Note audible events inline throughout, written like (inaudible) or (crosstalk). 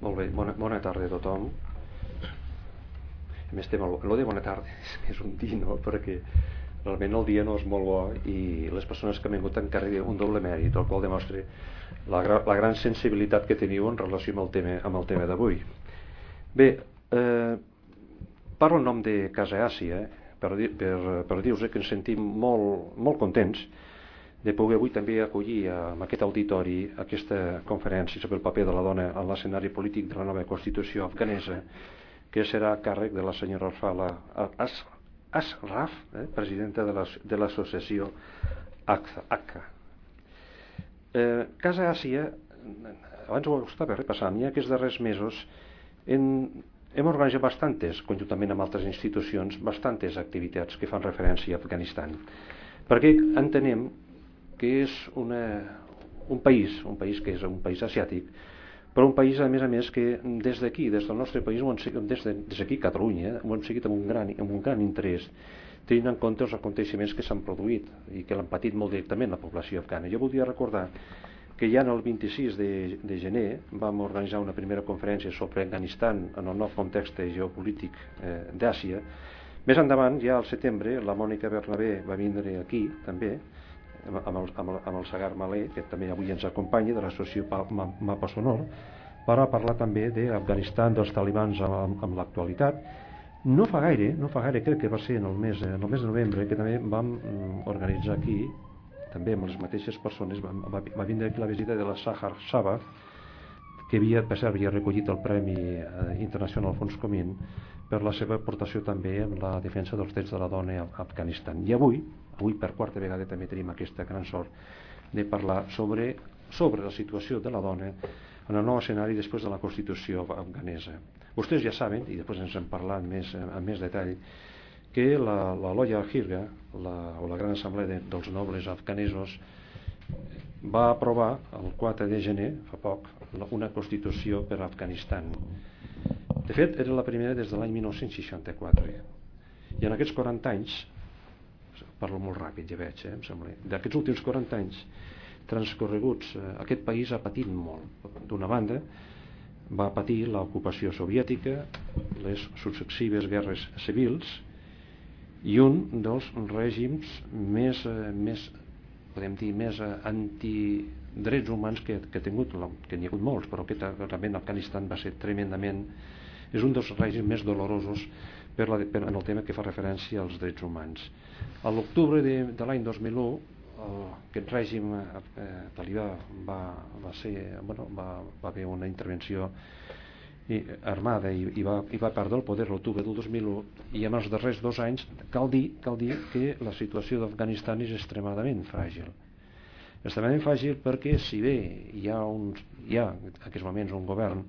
Molt bé, bona, bona tarda a tothom. A més, el de bona tarda és un dir, no? Perquè realment el dia no és molt bo i les persones que han vingut encara un doble mèrit, el qual demostra la, la gran sensibilitat que teniu en relació amb el tema, amb el tema d'avui. Bé, eh, parlo en nom de Casa Àsia per, per, per dir-vos que ens sentim molt, molt contents de poder avui també acollir en aquest auditori aquesta conferència sobre el paper de la dona en l'escenari polític de la nova Constitució afganesa, que serà a càrrec de la senyora Arfala As, Asraf, eh, presidenta de l'associació ACA. Eh, Casa Àsia, abans ho estava repassant, ja aquests darrers mesos en, hem organitzat bastantes, conjuntament amb altres institucions, bastantes activitats que fan referència a Afganistan, perquè entenem que és una, un país, un país que és un país asiàtic, però un país, a més a més, que des d'aquí, des del nostre país, des d'aquí, de, Catalunya, ho hem seguit amb un gran, amb un gran interès, tenint en compte els aconteixements que s'han produït i que l'han patit molt directament la població afgana. Jo voldria recordar que ja en el 26 de, de gener vam organitzar una primera conferència sobre Afganistan en el nou context geopolític eh, d'Àsia. Més endavant, ja al setembre, la Mònica Bernabé va vindre aquí també amb el, amb el, amb el Sagar Malé, que també avui ens acompanya, de l'associació Mapa Sonor, per parlar també d'Afganistan, dels talibans amb, amb l'actualitat. No fa gaire, no fa gaire, crec que va ser en el mes, en el mes de novembre, que també vam mm, organitzar aquí, també amb les mateixes persones, va, va, va vindre aquí la visita de la Sahar Saba, que havia, per cert, havia recollit el Premi eh, Internacional Fons Comín per la seva aportació també en la defensa dels drets de la dona a Afganistan. I avui, avui per quarta vegada també tenim aquesta gran sort de parlar sobre, sobre la situació de la dona en el nou escenari després de la Constitució afganesa. Vostès ja saben, i després ens en parlat més, amb més detall, que la, la Loya Hirga, la, o la Gran Assemblea de, dels Nobles Afganesos, va aprovar el 4 de gener, fa poc, una Constitució per a Afganistan. De fet, era la primera des de l'any 1964. I en aquests 40 anys parlo molt ràpid, ja veig, eh, em sembla. D'aquests últims 40 anys transcorreguts, eh, aquest país ha patit molt. D'una banda, va patir l'ocupació soviètica, les successives guerres civils i un dels règims més, eh, més podem dir, més eh, antidrets humans que, que ha tingut, que n'hi ha hagut molts, però aquest realment Afganistan va ser tremendament és un dels règims més dolorosos per la, per, en el tema que fa referència als drets humans. A l'octubre de, de l'any 2001, el, aquest règim eh, talibà va, va, ser, bueno, va, va haver una intervenció i, armada i, i, va, i va perdre el poder l'octubre del 2001 i en els darrers dos anys cal dir, cal dir que la situació d'Afganistan és extremadament fràgil extremadament fràgil perquè si bé hi ha, uns, hi ha en aquests moments un govern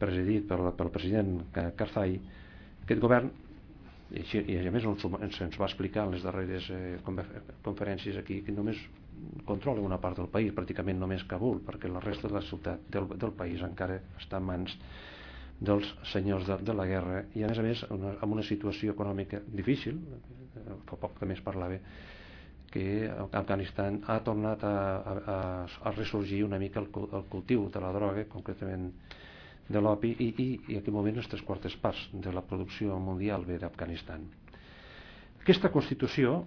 presidit pel, pel president Karzai aquest govern, i, així, i a més ens, ens va explicar en les darreres eh, conferències aquí, que només controla una part del país, pràcticament només Kabul, perquè la resta de la ciutat del, del país encara està en mans dels senyors de, de la guerra i a més a més una, amb una situació econòmica difícil, eh, fa poc també es parlava que Afganistan ha tornat a, a, a ressorgir una mica el, el cultiu de la droga, concretament de l'opi i, i, i en aquest moment les tres quartes parts de la producció mundial ve d'Afganistan. Aquesta Constitució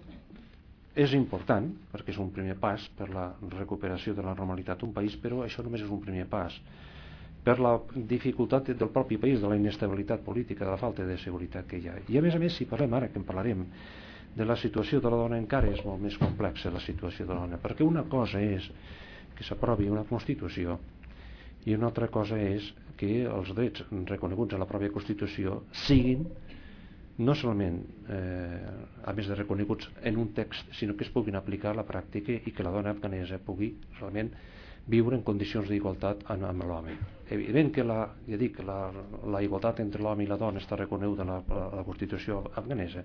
és important perquè és un primer pas per la recuperació de la normalitat d'un país, però això només és un primer pas per la dificultat del propi país, de la inestabilitat política, de la falta de seguretat que hi ha. I a més a més, si parlem ara, que en parlarem, de la situació de la dona encara és molt més complexa la situació de la dona, perquè una cosa és que s'aprovi una Constitució i una altra cosa és que els drets reconeguts a la pròpia Constitució siguin no solament eh, a més de reconeguts en un text, sinó que es puguin aplicar a la pràctica i que la dona afganesa pugui realment viure en condicions d'igualtat amb, amb l'home. Evident que la, ja dic, la, la igualtat entre l'home i la dona està reconeguda a la, la Constitució afganesa,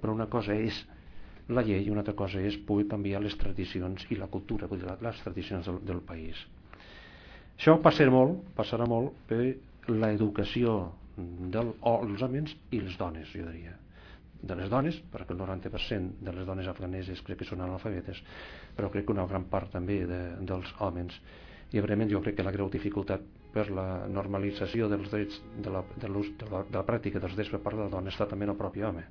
però una cosa és la llei i una altra cosa és poder canviar les tradicions i la cultura, vull dir, les tradicions del, del país. Això passarà molt, passarà molt per l'educació dels homes i les dones, jo diria. De les dones, perquè el 90% de les dones afganeses crec que són analfabetes, però crec que una gran part també de, dels homes i evidentment jo crec que la greu dificultat per la normalització dels drets de la, de, de, la, de la pràctica dels drets per part de la dona està també en el propi home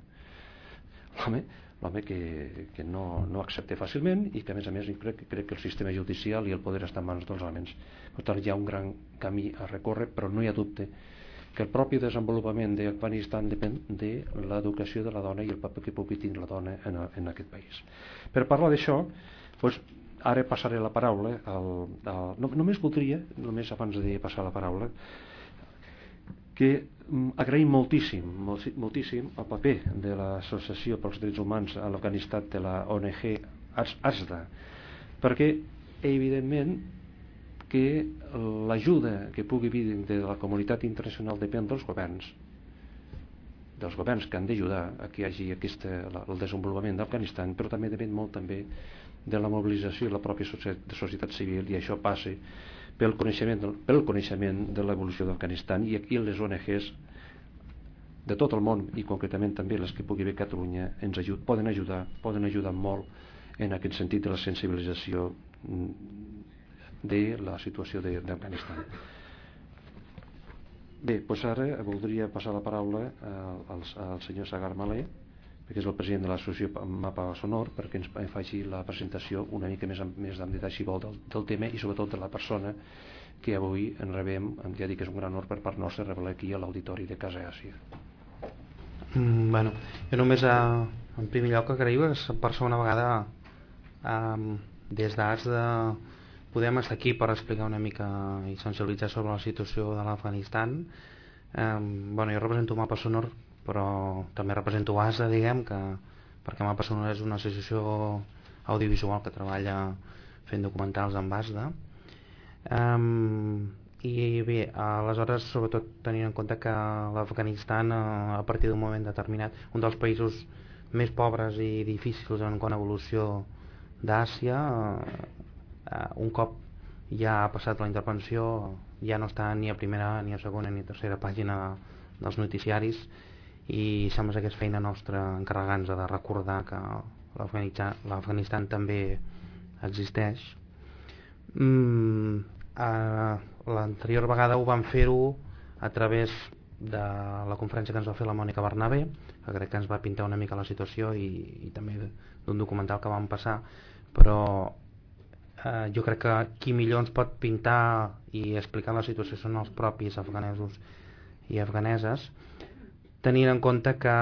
l'home l'home que, que no, no accepta fàcilment i que a més a més crec, crec que el sistema judicial i el poder està en mans dels homes per tant hi ha un gran camí a recórrer però no hi ha dubte que el propi desenvolupament d'Afganistan depèn de l'educació de la dona i el paper que pugui tenir la dona en, en aquest país. Per parlar d'això doncs, ara passaré la paraula al, al, no, només voldria només abans de passar la paraula que mm, agraïm moltíssim, moltíssim el paper de l'Associació pels Drets Humans a l'Afganistan de la ONG ASDA, perquè evidentment que l'ajuda que pugui vir de la comunitat internacional depèn dels governs dels governs que han d'ajudar a que hi hagi aquesta, el desenvolupament d'Afganistan, però també depèn molt també de la mobilització i la pròpia societat civil i això passa pel coneixement, pel coneixement de l'evolució d'Afganistan i aquí les ONGs de tot el món i concretament també les que pugui haver a Catalunya ens ajud, poden ajudar poden ajudar molt en aquest sentit de la sensibilització mm, de la situació d'Afganistan. Bé, doncs ara voldria passar la paraula al, al senyor Sagar Malé que és el president de l'associació Mapa Sonor, perquè ens faci la presentació una mica més, més en detall, si vol, del, del tema i sobretot de la persona que avui en rebem, ja dic que és un gran honor per part nostra revelar aquí a l'auditori de Casa Àsia. Mm, bueno, jo només a, en primer lloc agraïu per segona vegada um, des d'AS de podem estar aquí per explicar una mica i sensibilitzar sobre la situació de l'Afganistan um, bueno, jo represento Mapa Sonor però també represento ASA, diguem, que, perquè Mapa Sonora és una associació audiovisual que treballa fent documentals amb ASDA. Um, I bé, aleshores, sobretot tenint en compte que l'Afganistan, eh, a partir d'un moment determinat, un dels països més pobres i difícils en quant a evolució d'Àsia, uh, un cop ja ha passat la intervenció, ja no està ni a primera, ni a segona, ni a tercera pàgina dels noticiaris i sembla que és feina nostra encarregar-nos de recordar que l'Afganistan també existeix. Mm, l'anterior vegada ho vam fer-ho a través de la conferència que ens va fer la Mònica Bernabé que crec que ens va pintar una mica la situació i, i també d'un documental que vam passar. Però eh, jo crec que qui millor ens pot pintar i explicar la situació són els propis afganesos i afganeses tenint en compte que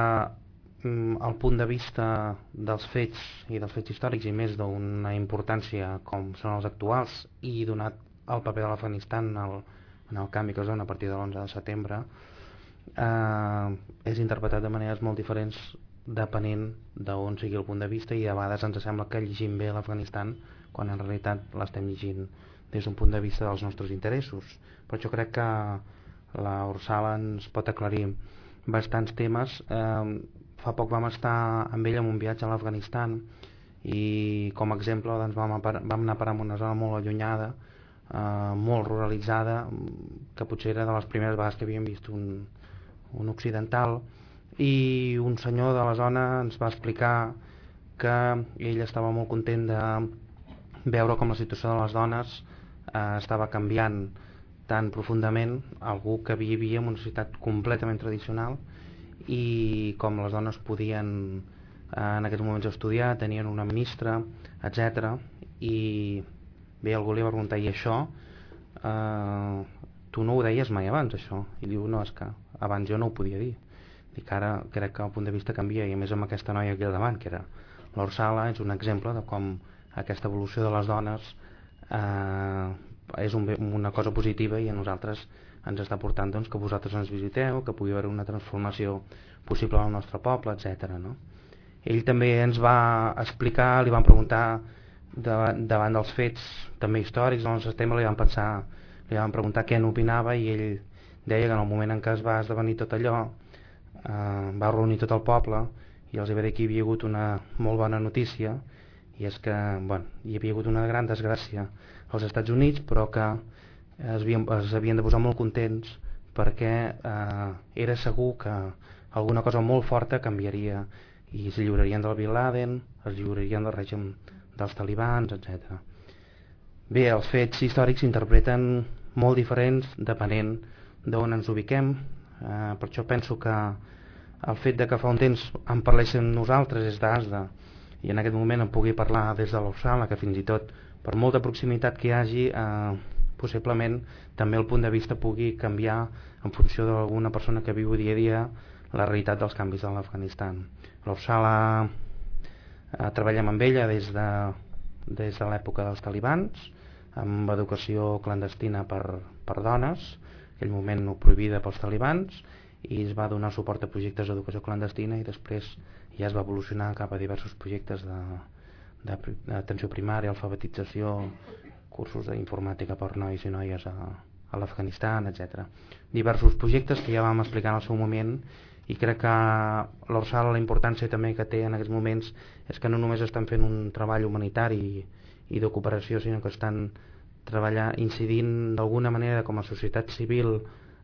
mm, el punt de vista dels fets i dels fets històrics i més d'una importància com són els actuals i donat el paper de l'Afganistan en, en el canvi que es dona a partir de l'11 de setembre eh, és interpretat de maneres molt diferents depenent d'on sigui el punt de vista i a vegades ens sembla que llegim bé l'Afganistan quan en realitat l'estem llegint des d'un punt de vista dels nostres interessos. Però jo crec que la Ursala ens pot aclarir bastants temes. Eh, fa poc vam estar amb ell en un viatge a l'Afganistan i com a exemple doncs, vam, vam anar a parar en una zona molt allunyada, eh, molt ruralitzada, que potser era de les primeres vegades que havíem vist un, un occidental, i un senyor de la zona ens va explicar que ell estava molt content de veure com la situació de les dones eh, estava canviant tan profundament algú que vivia en una societat completament tradicional i com les dones podien eh, en aquests moments estudiar, tenien una ministra, etc. I bé, algú li va preguntar, i això? Eh, tu no ho deies mai abans, això? I diu, no, és que abans jo no ho podia dir. Dic, ara crec que el punt de vista canvia, i a més amb aquesta noia aquí al davant, que era l'Orsala, és un exemple de com aquesta evolució de les dones eh, és un, una cosa positiva i a nosaltres ens està portant doncs, que vosaltres ens visiteu, que pugui haver una transformació possible al nostre poble, etc. No? Ell també ens va explicar, li van preguntar davant, davant dels fets també històrics del nostre sistema, li van pensar, li van preguntar què n'opinava i ell deia que en el moment en què es va esdevenir tot allò eh, va reunir tot el poble i els va dir que hi havia hagut una molt bona notícia i és que bueno, hi havia hagut una gran desgràcia als Estats Units però que es havien, es havien de posar molt contents perquè eh, era segur que alguna cosa molt forta canviaria i es lliurarien del Bin Laden, es lliurarien del règim dels talibans, etc. Bé, els fets històrics s'interpreten molt diferents depenent d'on ens ubiquem. Eh, per això penso que el fet de que fa un temps en parléssim nosaltres és d'ASDA i en aquest moment em pugui parlar des de l'Orsala, que fins i tot per molta proximitat que hi hagi, eh, possiblement també el punt de vista pugui canviar en funció d'alguna persona que viu dia a dia la realitat dels canvis a l'Afganistan. L'Orsala eh, treballem amb ella des de, des de l'època dels talibans, amb educació clandestina per, per dones, aquell moment no prohibida pels talibans, i es va donar suport a projectes d'educació clandestina i després ja es va evolucionar cap a diversos projectes d'atenció primària, alfabetització, cursos d'informàtica per nois i noies a, a l'Afganistan, etc. Diversos projectes que ja vam explicar en el seu moment i crec que l'Orsal la importància també que té en aquests moments és que no només estan fent un treball humanitari i de cooperació, sinó que estan treballar incidint d'alguna manera com a societat civil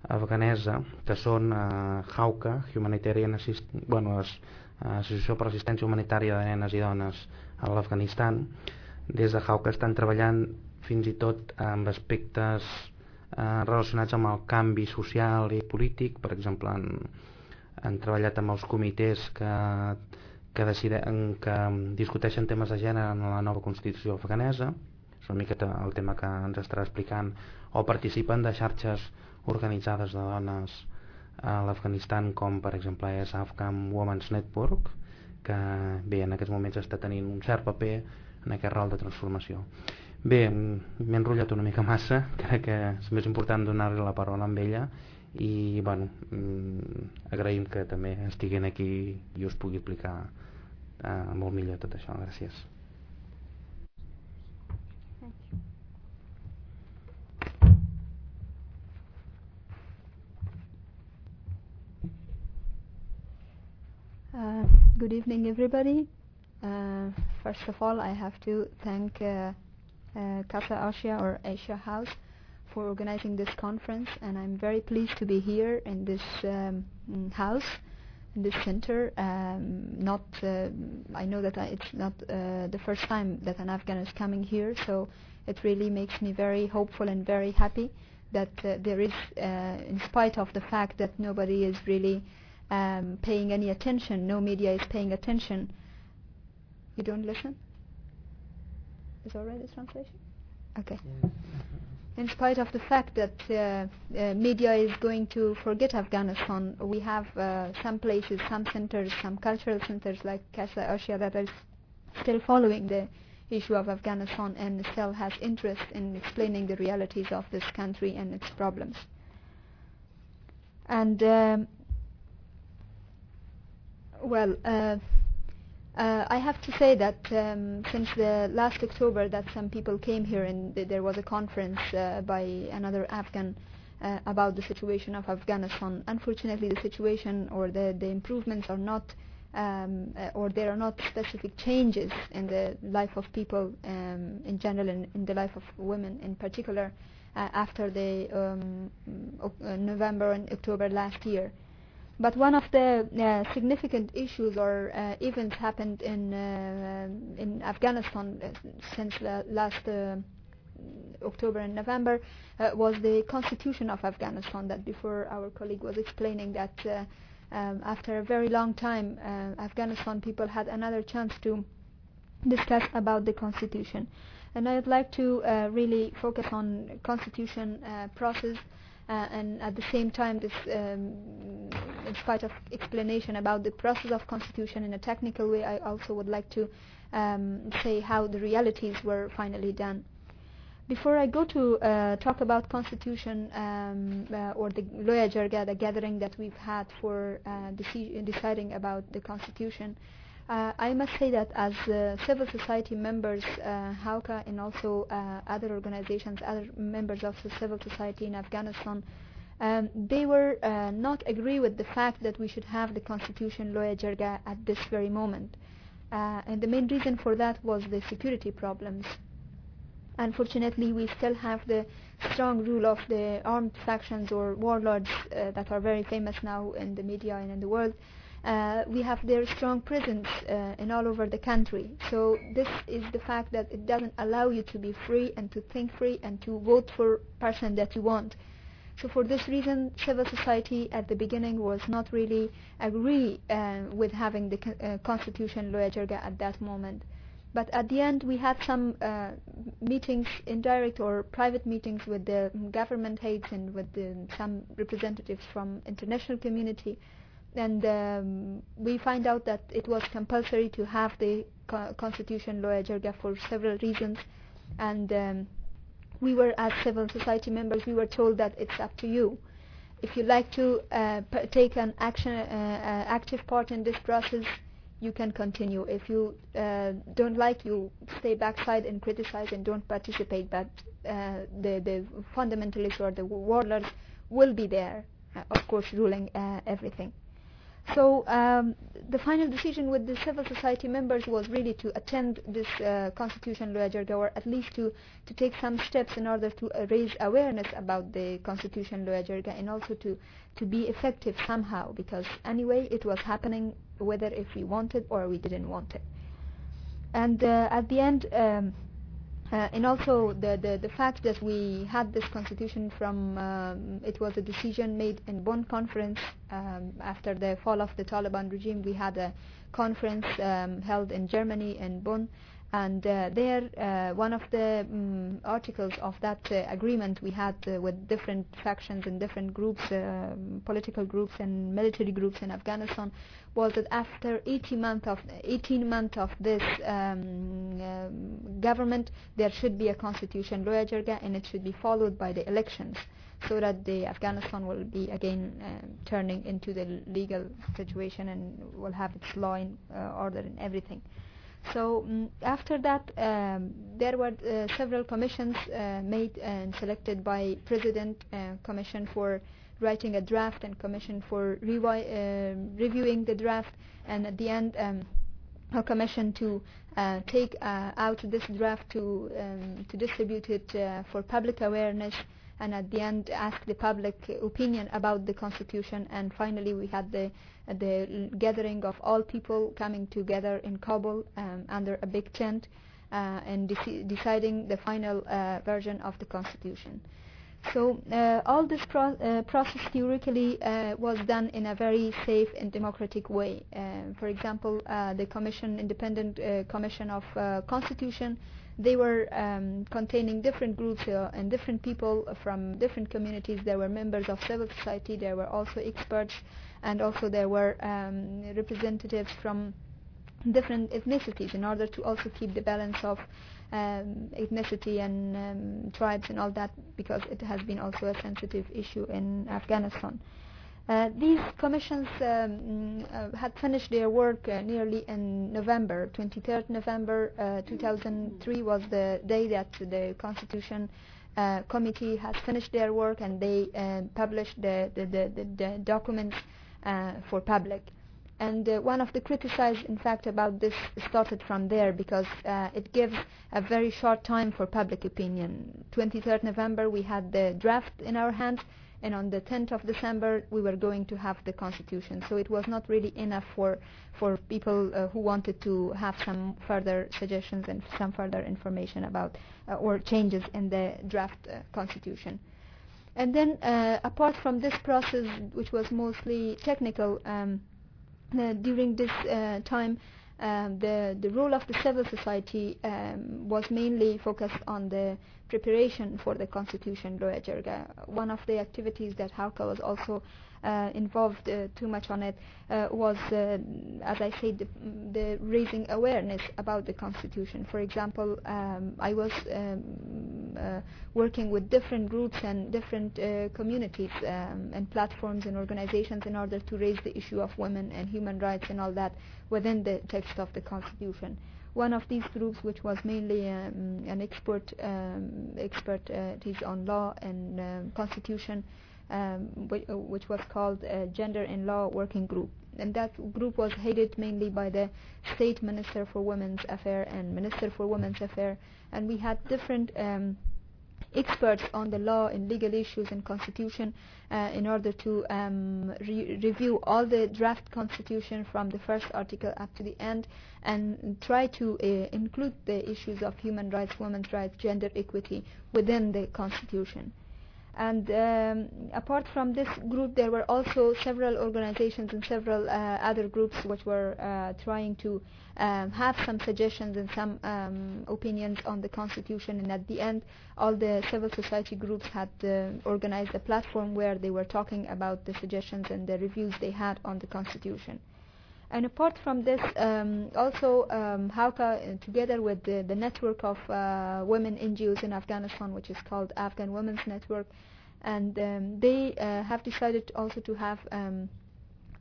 afganesa, que són eh, HAUCA, Humanitarian Assist bueno, Associació per l'Assistència Humanitària de Nenes i Dones a l'Afganistan. Des de HAUCA estan treballant fins i tot amb aspectes eh, relacionats amb el canvi social i polític, per exemple, han, han treballat amb els comitès que, que, deciden, que discuteixen temes de gènere en la nova Constitució afganesa, és una miqueta el tema que ens estarà explicant. O participen de xarxes organitzades de dones a l'Afganistan com per exemple és Afghan Women's Network que bé en aquests moments està tenint un cert paper en aquest rol de transformació. Bé, m'he enrotllat una mica massa (laughs) crec que és més important donar-li la paraula amb ella i bueno, agraïm que també estiguin aquí i us pugui explicar eh, molt millor tot això, gràcies good evening, everybody. Uh, first of all, I have to thank uh, uh, Casa Asia or Asia House for organizing this conference, and I'm very pleased to be here in this um, house, in this center. Um, not, uh, I know that I, it's not uh, the first time that an Afghan is coming here, so it really makes me very hopeful and very happy that there is, in spite of the fact that nobody is really um, paying any attention. No media is paying attention. You don't listen? Is already translation? Okay. In spite of the fact that uh, uh, media is going to forget Afghanistan, we have uh, some places, some centers, some cultural centers like Casa Asia that are still following the issue of Afghanistan and still has interest in explaining the realities of this country and its problems. And um, well, uh, uh, I have to say that um, since the last October that some people came here and th there was a conference uh, by another Afghan uh, about the situation of Afghanistan. Unfortunately, the situation or the, the improvements are not, um, uh, or there are not specific changes in the life of people um, in general and in the life of women in particular uh, after the um, November and October last year. But one of the uh, significant issues or uh, events happened in uh, in Afghanistan uh, since last uh, October and November uh, was the constitution of Afghanistan. That before our colleague was explaining that um, after a very long time, Afghanistan people had another chance to discuss about the constitution. And I'd like to really focus on constitution process and at the same time this um, in spite of explanation about the process of constitution in a technical way I also would like to um, say how the realities were finally done. Before I go to uh, talk about constitution um, uh, or the Loya Jarga, the gathering that we've had for uh, deci deciding about the constitution, uh, I must say that as uh, civil society members, uh, HAWCA and also uh, other organizations, other members of the civil society in Afghanistan, um, they were uh, not agree with the fact that we should have the constitution Loya Jirga at this very moment. Uh, and the main reason for that was the security problems. Unfortunately, we still have the strong rule of the armed factions or warlords that are very famous now in the media and in the world, uh, we have their strong presence uh, in all over the country. So this is the fact that it doesn't allow you to be free and to think free and to vote for person that you want. So for this reason, civil society at the beginning was not really agree uh, with having the uh, constitution Loya at that moment. But at the end, we had some uh, meetings, indirect or private meetings with the government heads and with the, some representatives from international community and um, we find out that it was compulsory to have the co- constitution Loya Jirga for several reasons. And um, we were as civil society members we were told that it's up to you. If you like to uh, take an action uh, uh, active part in this process you can continue. If you uh, don't like you stay backside and criticize and don't participate. But uh, the the fundamentalists or the warlords will be there uh, of course ruling everything so um, the final decision with the civil society members was really to attend this uh, constitution Jirga or at least to, to take some steps in order to uh, raise awareness about the constitution Jirga and also to, to be effective somehow because anyway it was happening whether if we wanted or we didn't want it. And uh, at the end um, uh, and also the, the, the fact that we had this constitution from um, it was a decision made in Bonn conference um, after the fall of the Taliban regime we had a conference um, held in Germany in Bonn and uh, there uh, one of the um, articles of that uh, agreement we had with different factions and different groups political groups and military groups in Afghanistan was that after 18 months of 18 months of this um, um, government there should be a constitution Loya Jirga and it should be followed by the elections so that the Afghanistan will be again turning into the legal situation and will have its law and uh, order and everything so um, after that, um, there were uh, several commissions uh, made and selected by President uh, Commission for writing a draft and Commission for revi- reviewing the draft, and at the end, um, a commission to uh, take uh, out this draft to um, to distribute it uh, for public awareness. And at the end ask the public opinion about the constitution. And finally we had the the gathering of all people coming together in Kabul um, under a big tent uh, and deci- deciding the final uh, version of the constitution. So uh, all this pro- uh, process theoretically uh, was done in a very safe and democratic way. Uh, for example, the Commission, Independent Commission of Constitution, they were um, containing different groups and different people from different communities. There were members of civil society. There were also experts and also there were um, representatives from different ethnicities in order to also keep the balance of um, ethnicity and um, tribes and all that because it has been also a sensitive issue in Afghanistan. Uh, these commissions um, uh, had finished their work uh, nearly in November. 23rd November uh, 2003 was the day that the Constitution uh, Committee has finished their work and they uh, published the, the, the, the documents for public. And uh, one of the criticized, in fact, about this started from there because uh, it gives a very short time for public opinion. 23rd November, we had the draft in our hands, and on the 10th of December, we were going to have the constitution. So it was not really enough for for people uh, who wanted to have some further suggestions and some further information about uh, or changes in the draft uh, constitution. And then, uh, apart from this process, which was mostly technical, um, during this uh, time, um, the the role of the civil society um, was mainly focused on the preparation for the constitution Loya Jirga. One of the activities that HAWCA was also involved uh, too much on it uh, was, uh, as I said, the, the, raising awareness about the constitution. For example, um, I was um, uh, working with different groups and different uh, communities um, and platforms and organizations in order to raise the issue of women and human rights and all that within the text of the constitution one of these groups, which was mainly um, an expert um, expertise on law and um, constitution, which, uh, which, was called Gender in Law Working Group. And that group was headed mainly by the State Minister for Women's Affairs and Minister for Women's Affairs. And we had different um, experts on the law and legal issues and constitution uh, in order to um, re- review all the draft constitution from the first article up to the end and try to uh, include the issues of human rights, women's rights, gender equity within the constitution. And um, apart from this group, there were also several organizations and several uh, other groups which were uh, trying to um, have some suggestions and some um, opinions on the constitution. And at the end, all the civil society groups had uh, organized a platform where they were talking about the suggestions and the reviews they had on the constitution. And apart from this, um, also um, HAWCA, uh, together with the, the network of uh, women NGOs in Afghanistan, which is called Afghan Women's Network, and um, they uh, have decided also to have um,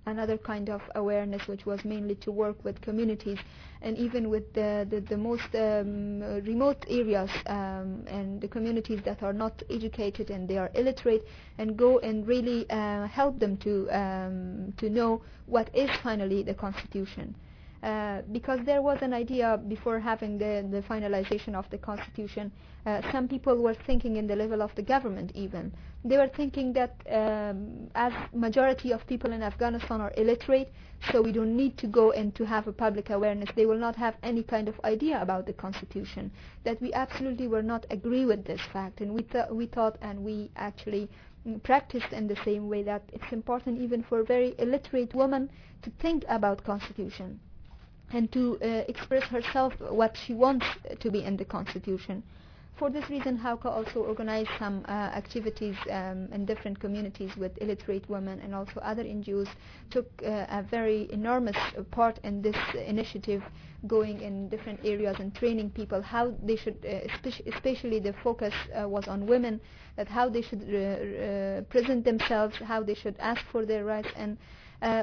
another kind of awareness, which was mainly to work with communities and even with the, the, the most um, remote areas um, and the communities that are not educated and they are illiterate and go and really uh, help them to, um, to know what is finally the constitution. Uh, because there was an idea before having the, the finalization of the constitution. Uh, some people were thinking in the level of the government even. They were thinking that um, as majority of people in Afghanistan are illiterate, so we don't need to go and to have a public awareness. They will not have any kind of idea about the constitution. That we absolutely were not agree with this fact, and we, th- we thought and we actually practiced in the same way that it's important even for very illiterate women to think about constitution and to uh, express herself what she wants to be in the constitution. For this reason, HAWCA also organized some uh, activities um, in different communities with illiterate women and also other NGOs took uh, a very enormous part in this initiative going in different areas and training people how they should, uh, especially the focus uh, was on women, that how they should uh, present themselves, how they should ask for their rights and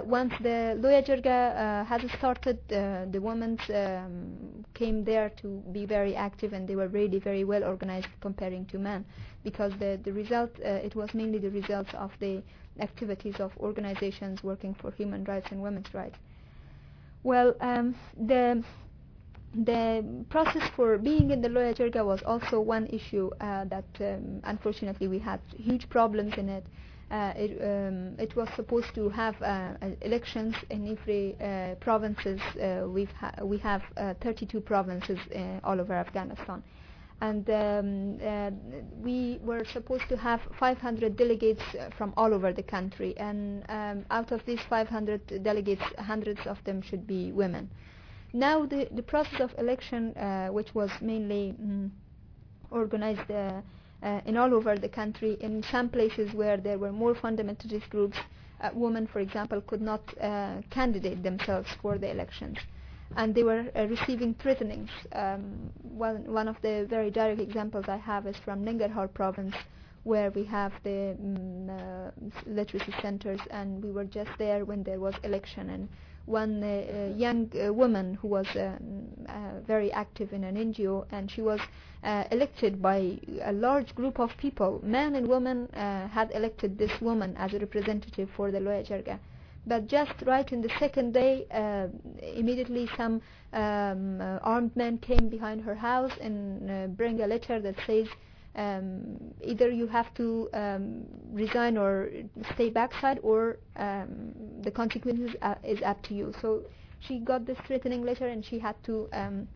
once the Loya Jirga uh, has started, uh, the women um, came there to be very active and they were really very well organized comparing to men because the, the result, it was mainly the results of the activities of organizations working for human rights and women's rights. Well, um, the the process for being in the Loya Jirga was also one issue uh, that um, unfortunately we had huge problems in it. Uh, it, um, it, was supposed to have uh, elections in every uh, provinces. we've ha we have 32 provinces all over Afghanistan and um, uh, we were supposed to have 500 delegates from all over the country and um, out of these 500 delegates hundreds of them should be women now the, the process of election uh, which was mainly mm, organized uh, uh, in all over the country. In some places where there were more fundamentalist groups, uh, women, for example, could not uh, candidate themselves for the elections. And they were uh, receiving threatenings. Um, one, one of the very direct examples I have is from Nangarhar province, where we have the um, literacy centers, and we were just there when there was election, and one uh, young uh, woman who was um, uh, very active in an NGO, and she was elected by a large group of people. Men and women had elected this woman as a representative for the Loya Jirga but just right in the second day, uh, immediately some um, uh, armed men came behind her house and uh, bring a letter that says um, either you have to um, resign or stay backside or um, the consequences uh, is up to you. So she got this threatening letter and she had to um,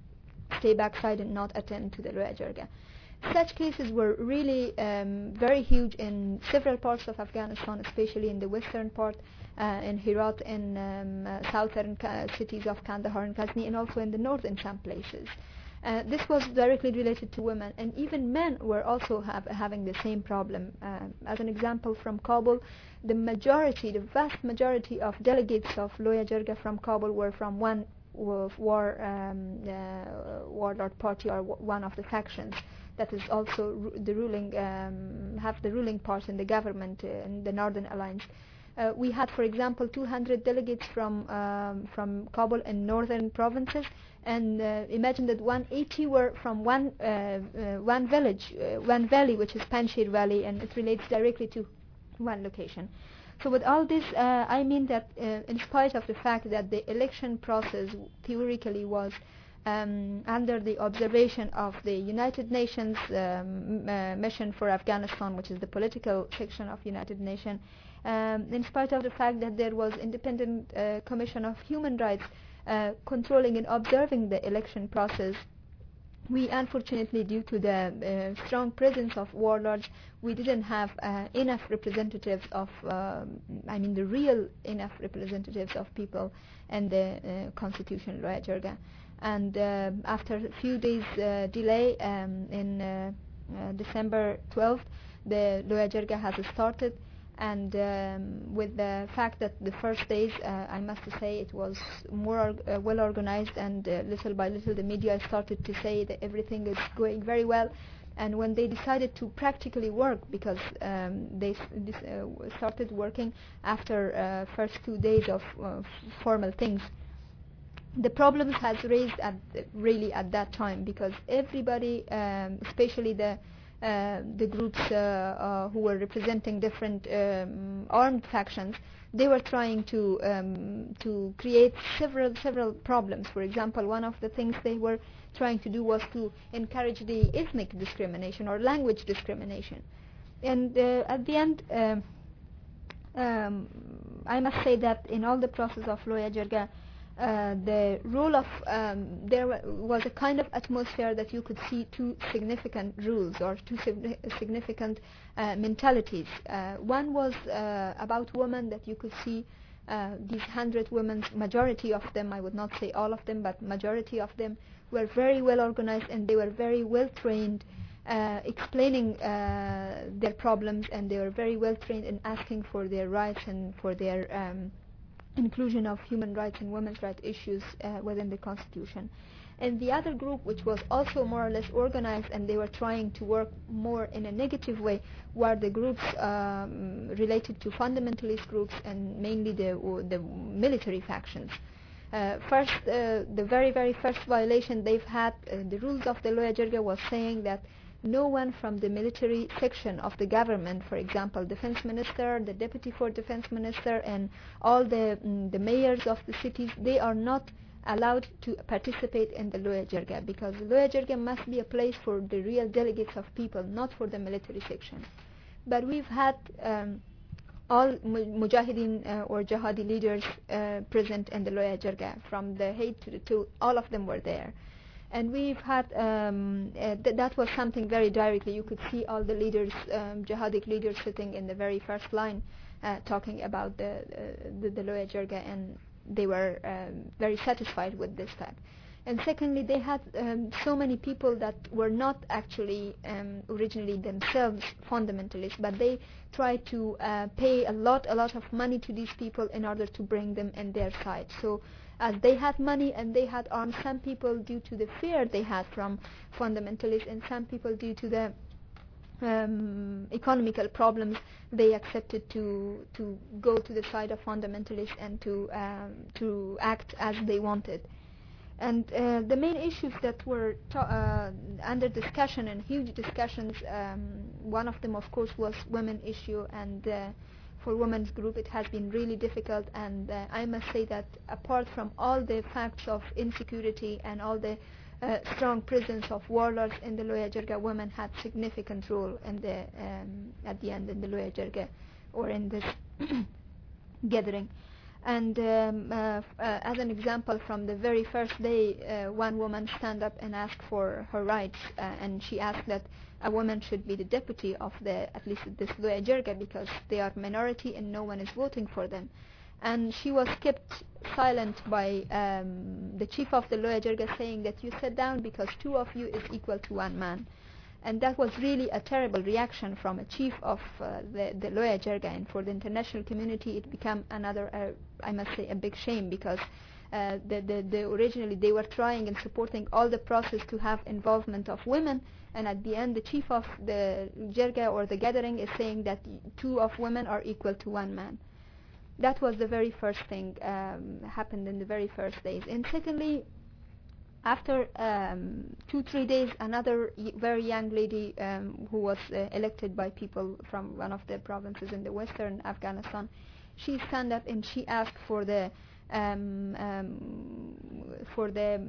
stay backside and not attend to the Loya Jirga. Such cases were really um, very huge in several parts of Afghanistan, especially in the western part, uh, in Herat, in um, uh, southern cities of Kandahar and Ghazni, and also in the north in some places. Uh, this was directly related to women, and even men were also have, having the same problem. Uh, as an example, from Kabul, the majority, the vast majority of delegates of Loya Jirga from Kabul were from one war um, uh, warlord party or one of the factions that is also the ruling um, have the ruling part in the government uh, in the Northern Alliance. Uh, we had, for example, 200 delegates from um, from Kabul and northern provinces, and uh, imagine that 180 were from one uh, uh, one village, uh, one valley, which is Panjshir Valley, and it relates directly to one location. So with all this, I mean that in spite of the fact that the election process theoretically was um, under the observation of the United Nations um, uh, mission for Afghanistan, which is the political section of United Nations, um, in spite of the fact that there was independent uh, commission of human rights uh, controlling and observing the election process, we unfortunately, due to the uh, strong presence of warlords, we didn't have uh, enough representatives of, um, I mean, the real enough representatives of people and the uh, constitution, Loya Jirga. And uh, after a few days uh, delay, um, in uh, December 12th, the Loya Jirga has started and um, with the fact that the first days, uh, I must say, it was more uh, well organized, and uh, little by little, the media started to say that everything is going very well. And when they decided to practically work, because um, they uh, started working after uh, first two days of uh, formal things, the problems has raised at really at that time because everybody, um, especially the the groups uh, uh, who were representing different um, armed factions, they were trying to um, to create several several problems. For example, one of the things they were trying to do was to encourage the ethnic discrimination or language discrimination. And uh, at the end, um, um, I must say that in all the process of Loya Jirga, uh, the rule of um, there was a kind of atmosphere that you could see two significant rules or two significant uh, mentalities. Uh, one was uh, about women that you could see uh, these hundred women, majority of them, I would not say all of them, but majority of them were very well organized and they were very well trained. explaining their problems and they were very well trained in asking for their rights and for their um, inclusion of human rights and women's rights issues uh, within the constitution. And the other group, which was also more or less organized and they were trying to work more in a negative way, were the groups um, related to fundamentalist groups and mainly the, the military factions. Uh, first, uh, the very, very first violation they've had, uh, the rules of the Loya Jirga was saying that no one from the military section of the government, for example, defense minister, the deputy for defense minister, and all the mm, the mayors of the cities, they are not allowed to participate in the Loya Jirga because Loya Jirga must be a place for the real delegates of people, not for the military section. But we've had um, all mujahideen uh, or jihadi leaders uh, present in the Loya Jirga, from the head to the toe, all of them were there and we've had um, uh, th- that was something very directly. You could see all the leaders, um, jihadic leaders, sitting in the very first line, uh, talking about the uh, the, the Loya Jirga, and they were um, very satisfied with this fact. And secondly, they had um, so many people that were not actually um, originally themselves fundamentalists, but they tried to uh, pay a lot, a lot of money to these people in order to bring them in their side. So as they had money and they had arms. some people due to the fear they had from fundamentalists and some people due to the um, economical problems they accepted to to go to the side of fundamentalists and to um, to act as they wanted and uh, the main issues that were uh, under discussion and huge discussions um, one of them of course was women issue and uh, for women's group it has been really difficult and uh, I must say that apart from all the facts of insecurity and all the uh, strong presence of warlords in the Loya Jirga, women had significant role in the um, at the end in the Loya Jirga or in this (coughs) gathering. And um, uh, uh, as an example, from the very first day, uh, one woman stand up and asked for her rights, uh, and she asked that a woman should be the deputy of the, at least the Loya Jirga, because they are minority and no one is voting for them. And she was kept silent by um, the chief of the Loya Jirga saying that you sit down because two of you is equal to one man. And that was really a terrible reaction from a chief of uh, the, the Loya Jirga and for the international community it became another uh, I must say a big shame because uh, the, the, the originally they were trying and supporting all the process to have involvement of women and at the end the chief of the Jirga or the gathering is saying that two of women are equal to one man. That was the very first thing um, happened in the very first days. And secondly after um, two three days another very young lady um, who was uh, elected by people from one of the provinces in the western Afghanistan she stand up and she asked for the um, um for the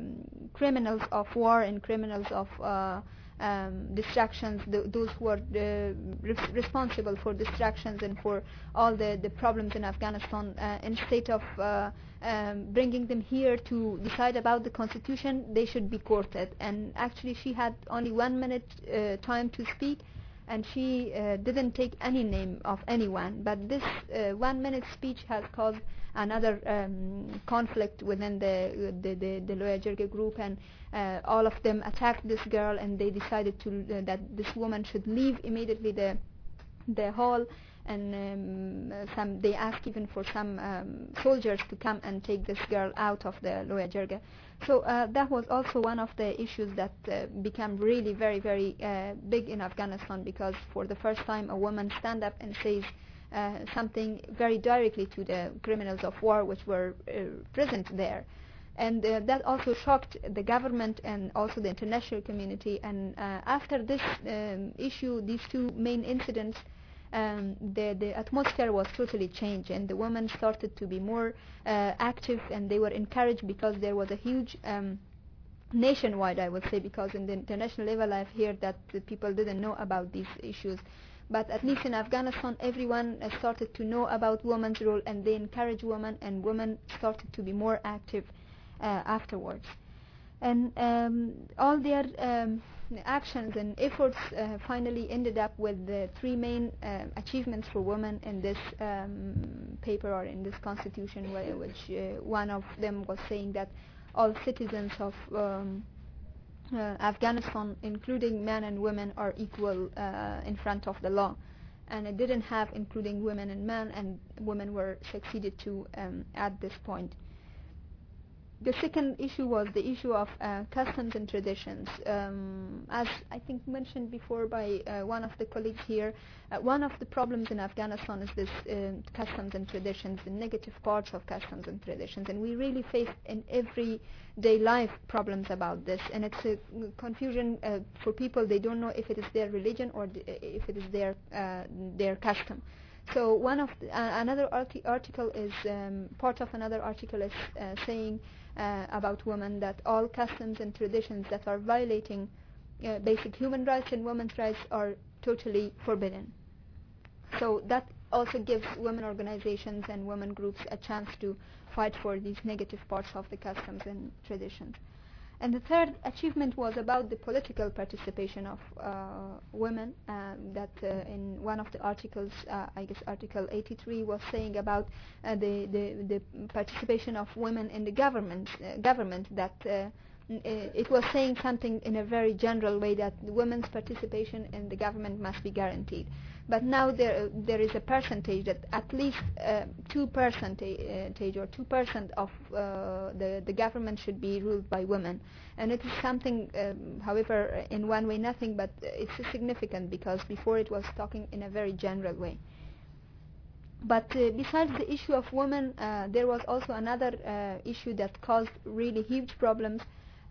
criminals of war and criminals of uh, um, distractions, those who are uh, res- responsible for distractions and for all the, the problems in Afghanistan, uh, instead of uh, um, bringing them here to decide about the constitution, they should be courted. And actually, she had only one minute uh, time to speak, and she uh, didn't take any name of anyone. But this uh, one minute speech has caused another um, conflict within the the, the, the Loya Jirga group, and uh, all of them attacked this girl, and they decided to uh, that this woman should leave immediately the the hall. And um, some they asked even for some um, soldiers to come and take this girl out of the Loya Jirga. So uh, that was also one of the issues that uh, became really very, very uh, big in Afghanistan because for the first time a woman stand up and says uh, something very directly to the criminals of war which were uh, present there. And uh, that also shocked the government and also the international community. And after this um, issue, these two main incidents, um, the, the atmosphere was totally changed and the women started to be more uh, active and they were encouraged because there was a huge um, nationwide I would say because in the international level I've heard that the people didn't know about these issues but at least in Afghanistan everyone uh, started to know about women's role and they encouraged women and women started to be more active uh, afterwards and um, all their um, actions and efforts uh, finally ended up with the three main uh, achievements for women in this um, paper or in this constitution, which uh, one of them was saying that all citizens of um, uh, Afghanistan, including men and women, are equal uh, in front of the law. And it didn't have including women and men, and women were succeeded to um, at this point the second issue was the issue of uh, customs and traditions. Um, as I think mentioned before by uh, one of the colleagues here, uh, one of the problems in Afghanistan is this uh, customs and traditions, the negative parts of customs and traditions, and we really face in everyday life problems about this, and it's a confusion uh, for people. They don't know if it is their religion or th- if it is their uh, their custom. So one of the, another arti- article is um, part of another article is saying uh, about women that all customs and traditions that are violating uh, basic human rights and women's rights are totally forbidden. So that also gives women organizations and women groups a chance to fight for these negative parts of the customs and traditions. And the third achievement was about the political participation of uh, women. Um, that uh, in one of the articles, uh, I guess Article 83, was saying about uh, the, the, the participation of women in the government. Uh, government that uh, it was saying something in a very general way that women's participation in the government must be guaranteed. But now there there is a percentage that at least uh, two percentage or two percent of uh, the the government should be ruled by women, and it is something, um, however, in one way nothing, but it's significant because before it was talking in a very general way. But uh, besides the issue of women, uh, there was also another uh, issue that caused really huge problems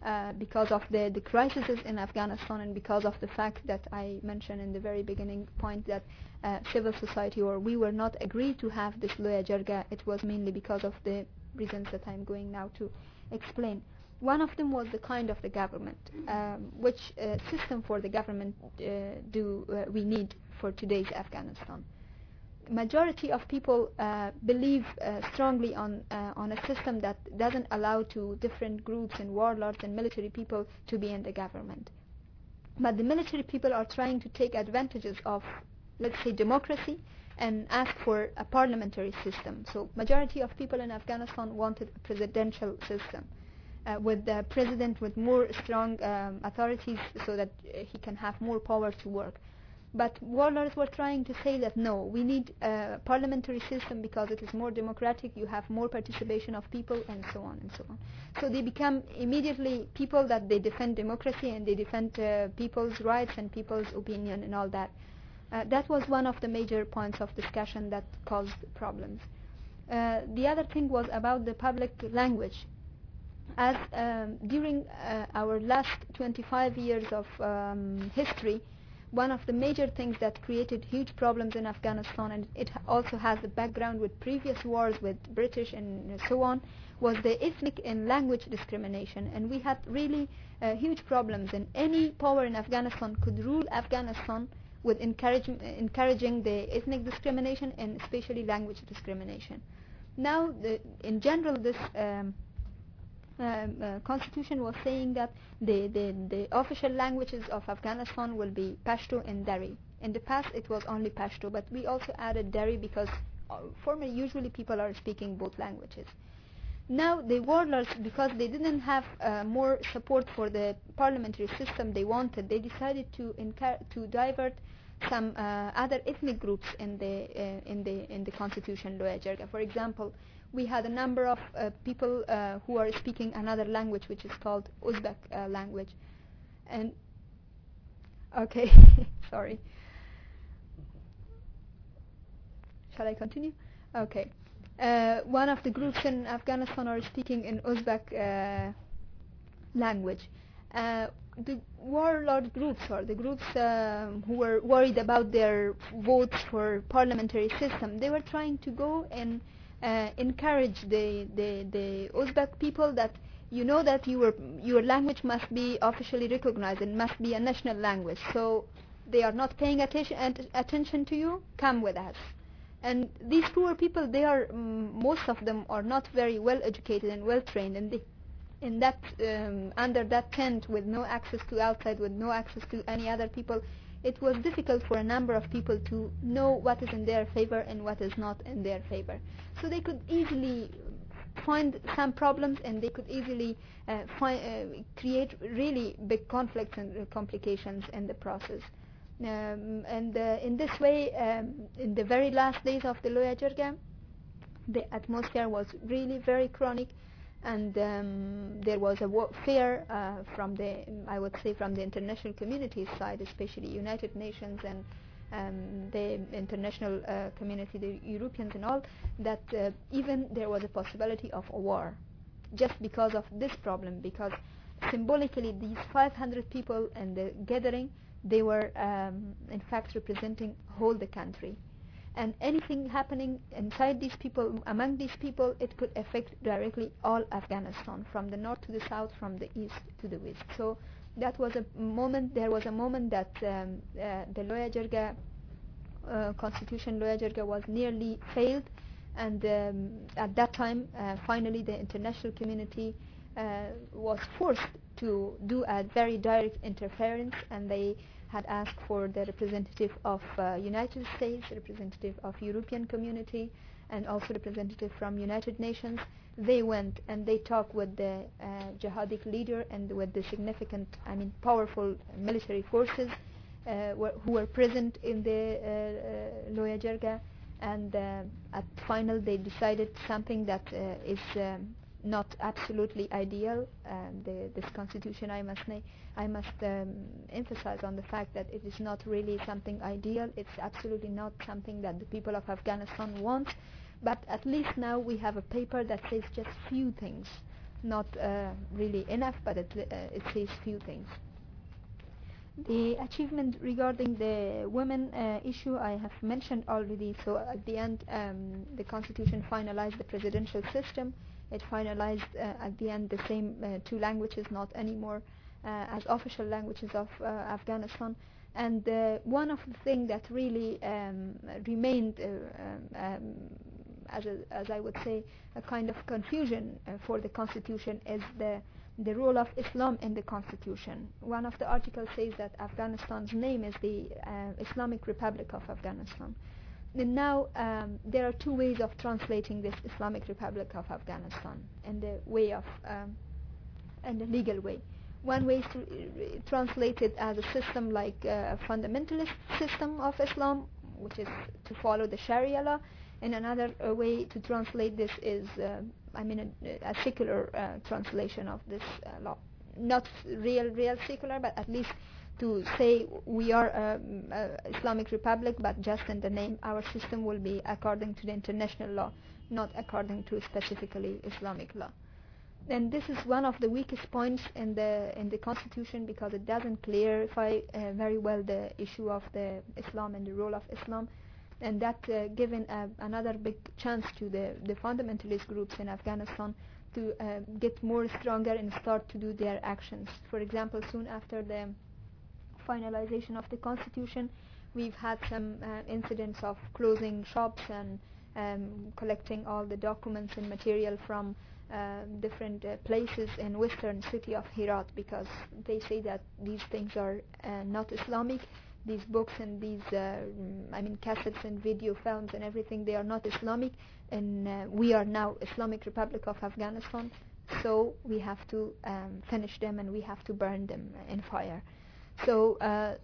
uh, because of the, the crises in Afghanistan and because of the fact that I mentioned in the very beginning point that uh, civil society or we were not agreed to have this Loya Jirga, it was mainly because of the reasons that I'm going now to explain. One of them was the kind of the government, um, which uh, system for the government uh, do uh, we need for today's Afghanistan majority of people uh, believe uh, strongly on uh, on a system that doesn't allow to different groups and warlords and military people to be in the government. But the military people are trying to take advantages of, let's say, democracy and ask for a parliamentary system. So majority of people in Afghanistan wanted a presidential system. Uh, with the president with more strong um, authorities so that he can have more power to work. But warlords were trying to say that no, we need a parliamentary system because it is more democratic, you have more participation of people, and so on and so on. So they become immediately people that they defend democracy and they defend uh, people's rights and people's opinion and all that. Uh, that was one of the major points of discussion that caused problems. Uh, the other thing was about the public language. As um, during uh, our last 25 years of um, history, one of the major things that created huge problems in Afghanistan, and it also has a background with previous wars with British and so on, was the ethnic and language discrimination. And we had really uh, huge problems, and any power in Afghanistan could rule Afghanistan with encourage, encouraging the ethnic discrimination and especially language discrimination. Now, the, in general, this um, um, uh, constitution was saying that the, the, the official languages of Afghanistan will be Pashto and Dari. In the past, it was only Pashto, but we also added Dari because uh, formerly usually people are speaking both languages. Now the warlords, because they didn't have uh, more support for the parliamentary system they wanted, they decided to to divert some uh, other ethnic groups in the uh, in the in the constitution Loya. For example, we had a number of uh, people uh, who are speaking another language, which is called Uzbek uh, language, and okay, (laughs) sorry. Shall I continue? Okay. Uh, one of the groups in Afghanistan are speaking in Uzbek language the warlord groups or the groups uh, who were worried about their votes for parliamentary system, they were trying to go and uh, encourage the, the, the Uzbek people that you know that your your language must be officially recognized and must be a national language. So they are not paying attention attention to you. Come with us. And these poor people, they are mm, most of them are not very well educated and well trained, and they in that um, under that tent with no access to outside, with no access to any other people, it was difficult for a number of people to know what is in their favor and what is not in their favor. So they could easily find some problems and they could easily uh, find, uh, create really big conflicts and uh, complications in the process. Um, and uh, in this way, um, in the very last days of the Loya Jirga, the atmosphere was really very chronic and um, there was a fear uh, from the, I would say, from the international community side, especially United Nations and um, the international uh, community, the Europeans and all, that uh, even there was a possibility of a war, just because of this problem, because symbolically these 500 people in the gathering, they were um, in fact representing whole the country and anything happening inside these people, among these people, it could affect directly all Afghanistan, from the north to the south, from the east to the west. So that was a moment, there was a moment that um, uh, the Loya Jirga uh, constitution, Loya Jirga was nearly failed, and um, at that time, uh, finally the international community uh, was forced to do a very direct interference, and they had asked for the representative of uh, United States, representative of European community, and also representative from United Nations. They went and they talked with the uh, jihadic leader and with the significant, I mean, powerful military forces uh, who were present in the uh, uh, Loya Jirga. And uh, at final, they decided something that is um, not absolutely ideal. Um, the, this constitution, I must I must um, emphasize on the fact that it is not really something ideal. It's absolutely not something that the people of Afghanistan want. But at least now we have a paper that says just few things, not uh, really enough, but it, uh, it says few things. The achievement regarding the women uh, issue I have mentioned already. So at the end, um, the constitution finalized the presidential system it finalized uh, at the end the same uh, two languages, not anymore uh, as official languages of Afghanistan. And one of the things that really um, remained um, um, as, a, as I would say, a kind of confusion uh, for the constitution is the the role of Islam in the constitution. One of the articles says that Afghanistan's name is the uh, Islamic Republic of Afghanistan. Now um, there are two ways of translating this Islamic Republic of Afghanistan and the way of um, and the legal way. One way is to uh, translate it as a system like a fundamentalist system of Islam, which is to follow the Sharia law, and another uh, way to translate this is, uh, I mean, a, a secular uh, translation of this uh, law. Not real, real secular, but at least to say we are um, Islamic Republic, but just in the name, our system will be according to the international law, not according to specifically Islamic law. and this is one of the weakest points in the in the constitution because it doesn't clarify uh, very well the issue of the Islam and the role of Islam and that uh, given uh, another big chance to the the fundamentalist groups in Afghanistan to uh, get more stronger and start to do their actions for example soon after the finalization of the constitution. We've had some uh, incidents of closing shops and um, collecting all the documents and material from uh, different uh, places in western city of Herat because they say that these things are uh, not Islamic. These books and these uh, I mean cassettes and video films and everything they are not Islamic. And uh, we are now Islamic Republic of Afghanistan. So we have to um, finish them and we have to burn them in fire so uh,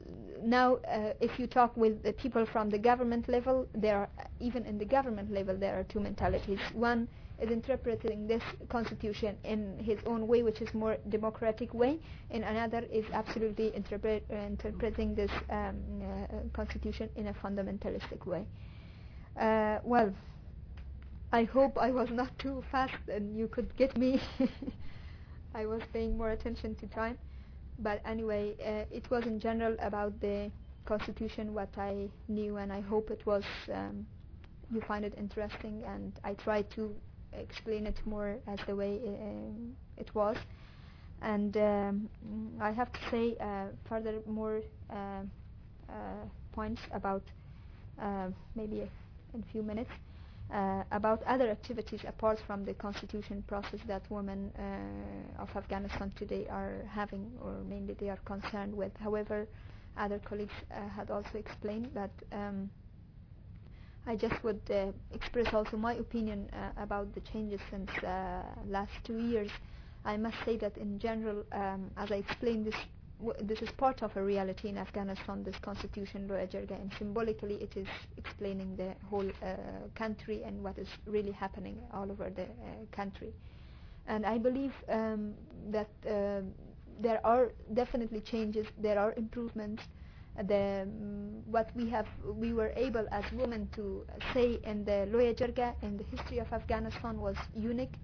now, uh, if you talk with the people from the government level, there are even in the government level there are two mentalities. One is interpreting this constitution in his own way, which is more democratic way, and another is absolutely uh, interpreting this um, uh, constitution in a fundamentalistic way. Uh, well, I hope I was not too fast and you could get me. (laughs) I was paying more attention to time but anyway, uh, it was in general about the constitution what I knew, and I hope it was um, you find it interesting, and I tried to explain it more as the way uh, it was. And um, I have to say uh, further more uh, uh, points about uh, maybe in a few minutes uh, about other activities apart from the constitution process that women uh, of Afghanistan today are having or mainly they are concerned with. However, other colleagues uh, had also explained that um, I just would uh, express also my opinion uh, about the changes since uh, last two years. I must say that in general, um, as I explained this this is part of a reality in Afghanistan, this constitution, Loya Jirga, and symbolically it is explaining the whole uh, country and what is really happening all over the uh, country. And I believe um, that uh, there are definitely changes, there are improvements. The, um, what we have, we were able as women to say in the Loya Jirga in the history of Afghanistan was unique.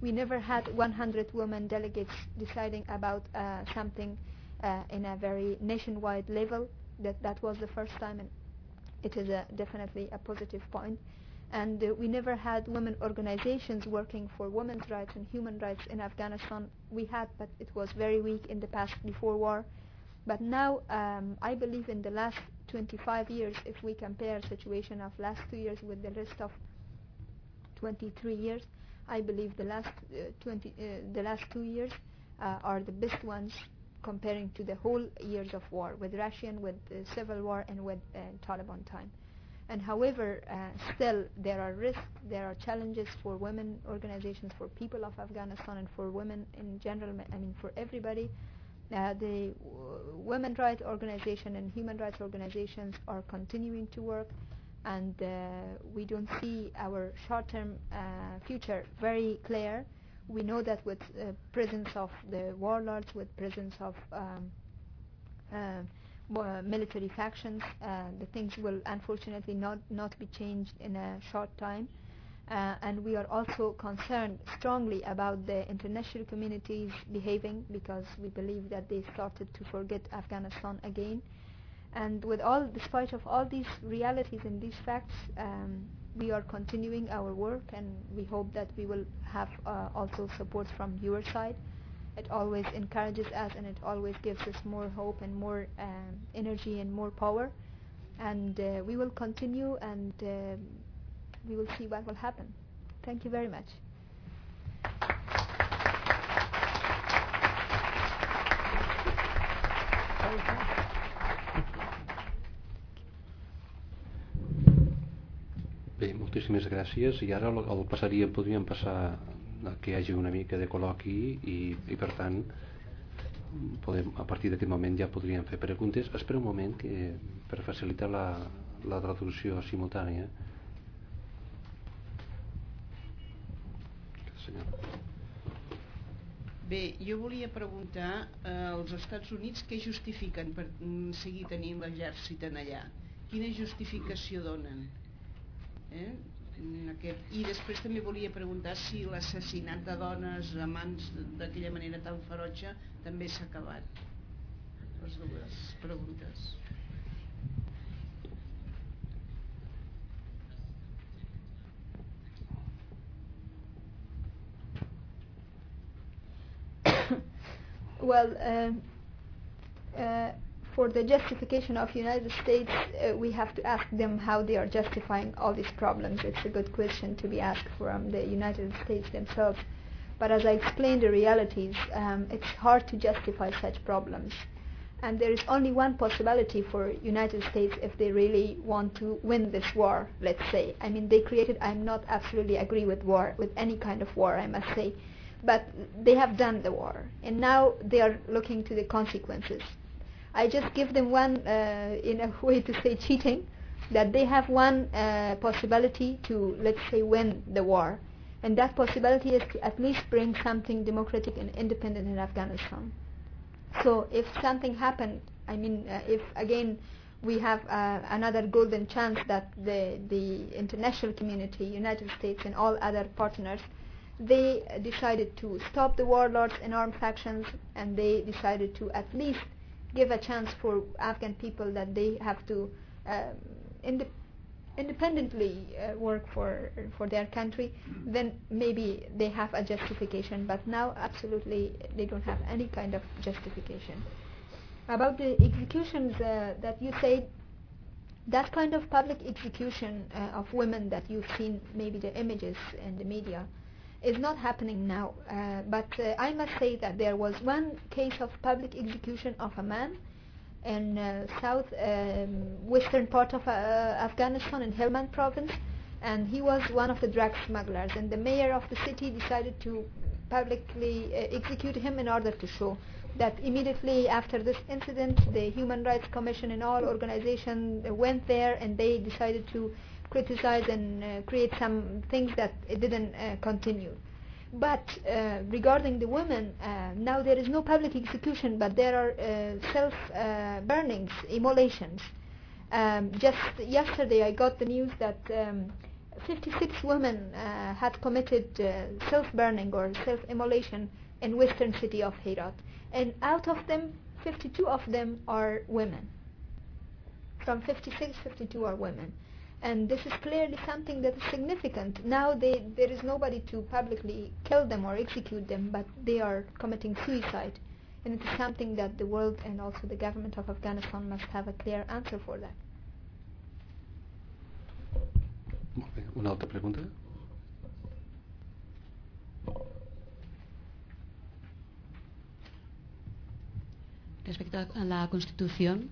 We never had 100 women delegates deciding about uh, something in a very nationwide level. That that was the first time, and it is a, definitely a positive point. And uh, we never had women organizations working for women's rights and human rights in Afghanistan. We had, but it was very weak in the past before war. But now, um, I believe in the last 25 years, if we compare situation of last two years with the rest of 23 years, I believe the last uh, 20, uh, the last two years uh, are the best ones comparing to the whole years of war with Russian, with uh, civil war, and with uh, Taliban time. And however, uh, still there are risks, there are challenges for women organizations, for people of Afghanistan, and for women in general. I mean, for everybody. Uh, the women rights organization and human rights organizations are continuing to work, and uh, we don't see our short-term uh, future very clear we know that with uh, presence of the warlords, with presence of um, uh, military factions, uh, the things will unfortunately not, not be changed in a short time. Uh, and we are also concerned strongly about the international community's behaving because we believe that they started to forget Afghanistan again. And with all, despite of all these realities and these facts, um, we are continuing our work and we hope that we will have uh, also support from your side. It always encourages us and it always gives us more hope and more um, energy and more power. And uh, we will continue and uh, we will see what will happen. Thank you very much. Bé, moltíssimes gràcies i ara el, el passaria, podríem passar a que hi hagi una mica de col·loqui i, i per tant podem, a partir d'aquest moment ja podríem fer preguntes espera un moment que, per facilitar la, la traducció simultània senyor Bé, jo volia preguntar eh, als Estats Units què justifiquen per mm, seguir tenint l'exèrcit en allà. Quina justificació donen? Eh? aquest. I després també volia preguntar si l'assassinat de dones a mans d'aquella manera tan ferotge també s'ha acabat. Les dues preguntes. (coughs) well, uh, uh, for the justification of United States, uh, we have to ask them how they are justifying all these problems. It's a good question to be asked from the United States themselves. But as I explained the realities, um, it's hard to justify such problems. And there is only one possibility for United States if they really want to win this war, let's say. I mean, they created, I'm not absolutely agree with war, with any kind of war, I must say. But they have done the war. And now they are looking to the consequences I just give them one, uh, in a (laughs) way to say cheating, that they have one uh, possibility to, let's say, win the war. And that possibility is to at least bring something democratic and independent in Afghanistan. So if something happened, I mean, uh, if again we have uh, another golden chance that the, the international community, United States and all other partners, they decided to stop the warlords and armed factions and they decided to at least give a chance for Afghan people that they have to um, ind- independently uh, work for for their country, then maybe they have a justification. But now, absolutely, they don't have any kind of justification. About the executions uh, that you said, that kind of public execution uh, of women that you've seen, maybe the images in the media, is not happening now. Uh, but uh, I must say that there was one case of public execution of a man in uh, south um, western part of uh, Afghanistan in Helmand province and he was one of the drug smugglers and the mayor of the city decided to publicly uh, execute him in order to show that immediately after this incident the Human Rights Commission and all organizations went there and they decided to criticize and uh, create some things that it didn't uh, continue. But uh, regarding the women, uh, now there is no public execution, but there are uh, self-burnings, immolations. Um, just yesterday I got the news that um, 56 women uh, had committed self-burning or self-immolation in western city of Herat. And out of them, 52 of them are women. From 56, 52 are women and this is clearly something that is significant. Now they, there is nobody to publicly kill them or execute them, but they are committing suicide. And it is something that the world and also the government of Afghanistan must have a clear answer for that. Una altra pregunta? Respecto a la Constitución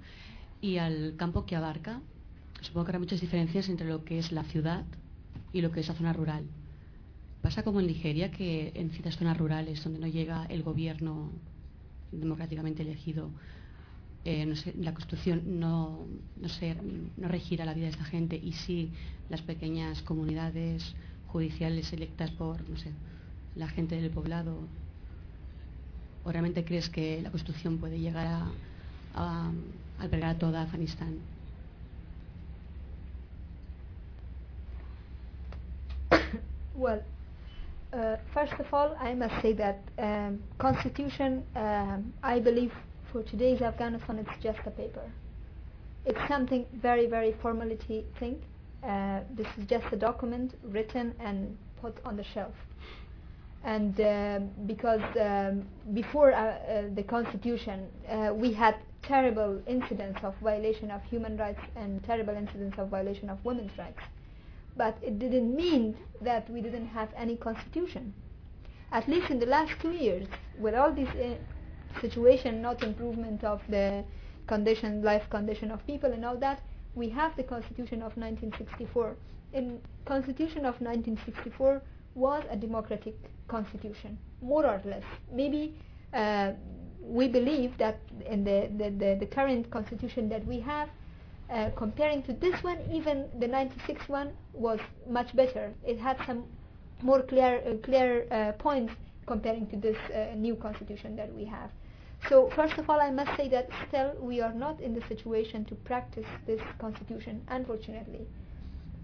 y al campo que abarca, supongo que habrá muchas diferencias entre lo que es la ciudad y lo que es la zona rural. Pasa como en Nigeria, que en ciertas zonas rurales donde no llega el gobierno democráticamente elegido, eh, la Constitución no, no, sé, no regirá la vida de esta gente y sí las pequeñas comunidades judiciales electas por no sé, la gente del poblado. ¿O realmente crees que la Constitución puede llegar a albergar a toda Afganistán? Well, uh, first of all, I must say that um, constitution, um, I believe, for today's Afghanistan, it's just a paper. It's something very, very formality thing. Uh, this is just a document written and put on the shelf. And uh, because um, before uh, uh, the constitution, uh, we had terrible incidents of violation of human rights and terrible incidents of violation of women's rights but it didn't mean that we didn't have any constitution. At least in the last two years, with all this uh, situation, not improvement of the condition, life condition of people and all that, we have the Constitution of 1964. In Constitution of 1964 was a democratic constitution, more or less. Maybe uh, we believe that in the, the, the, the current constitution that we have, uh, comparing to this one, even the 96 one was much better. It had some more clear, uh, clear uh, points comparing to this uh, new constitution that we have. So first of all, I must say that still we are not in the situation to practice this constitution, unfortunately.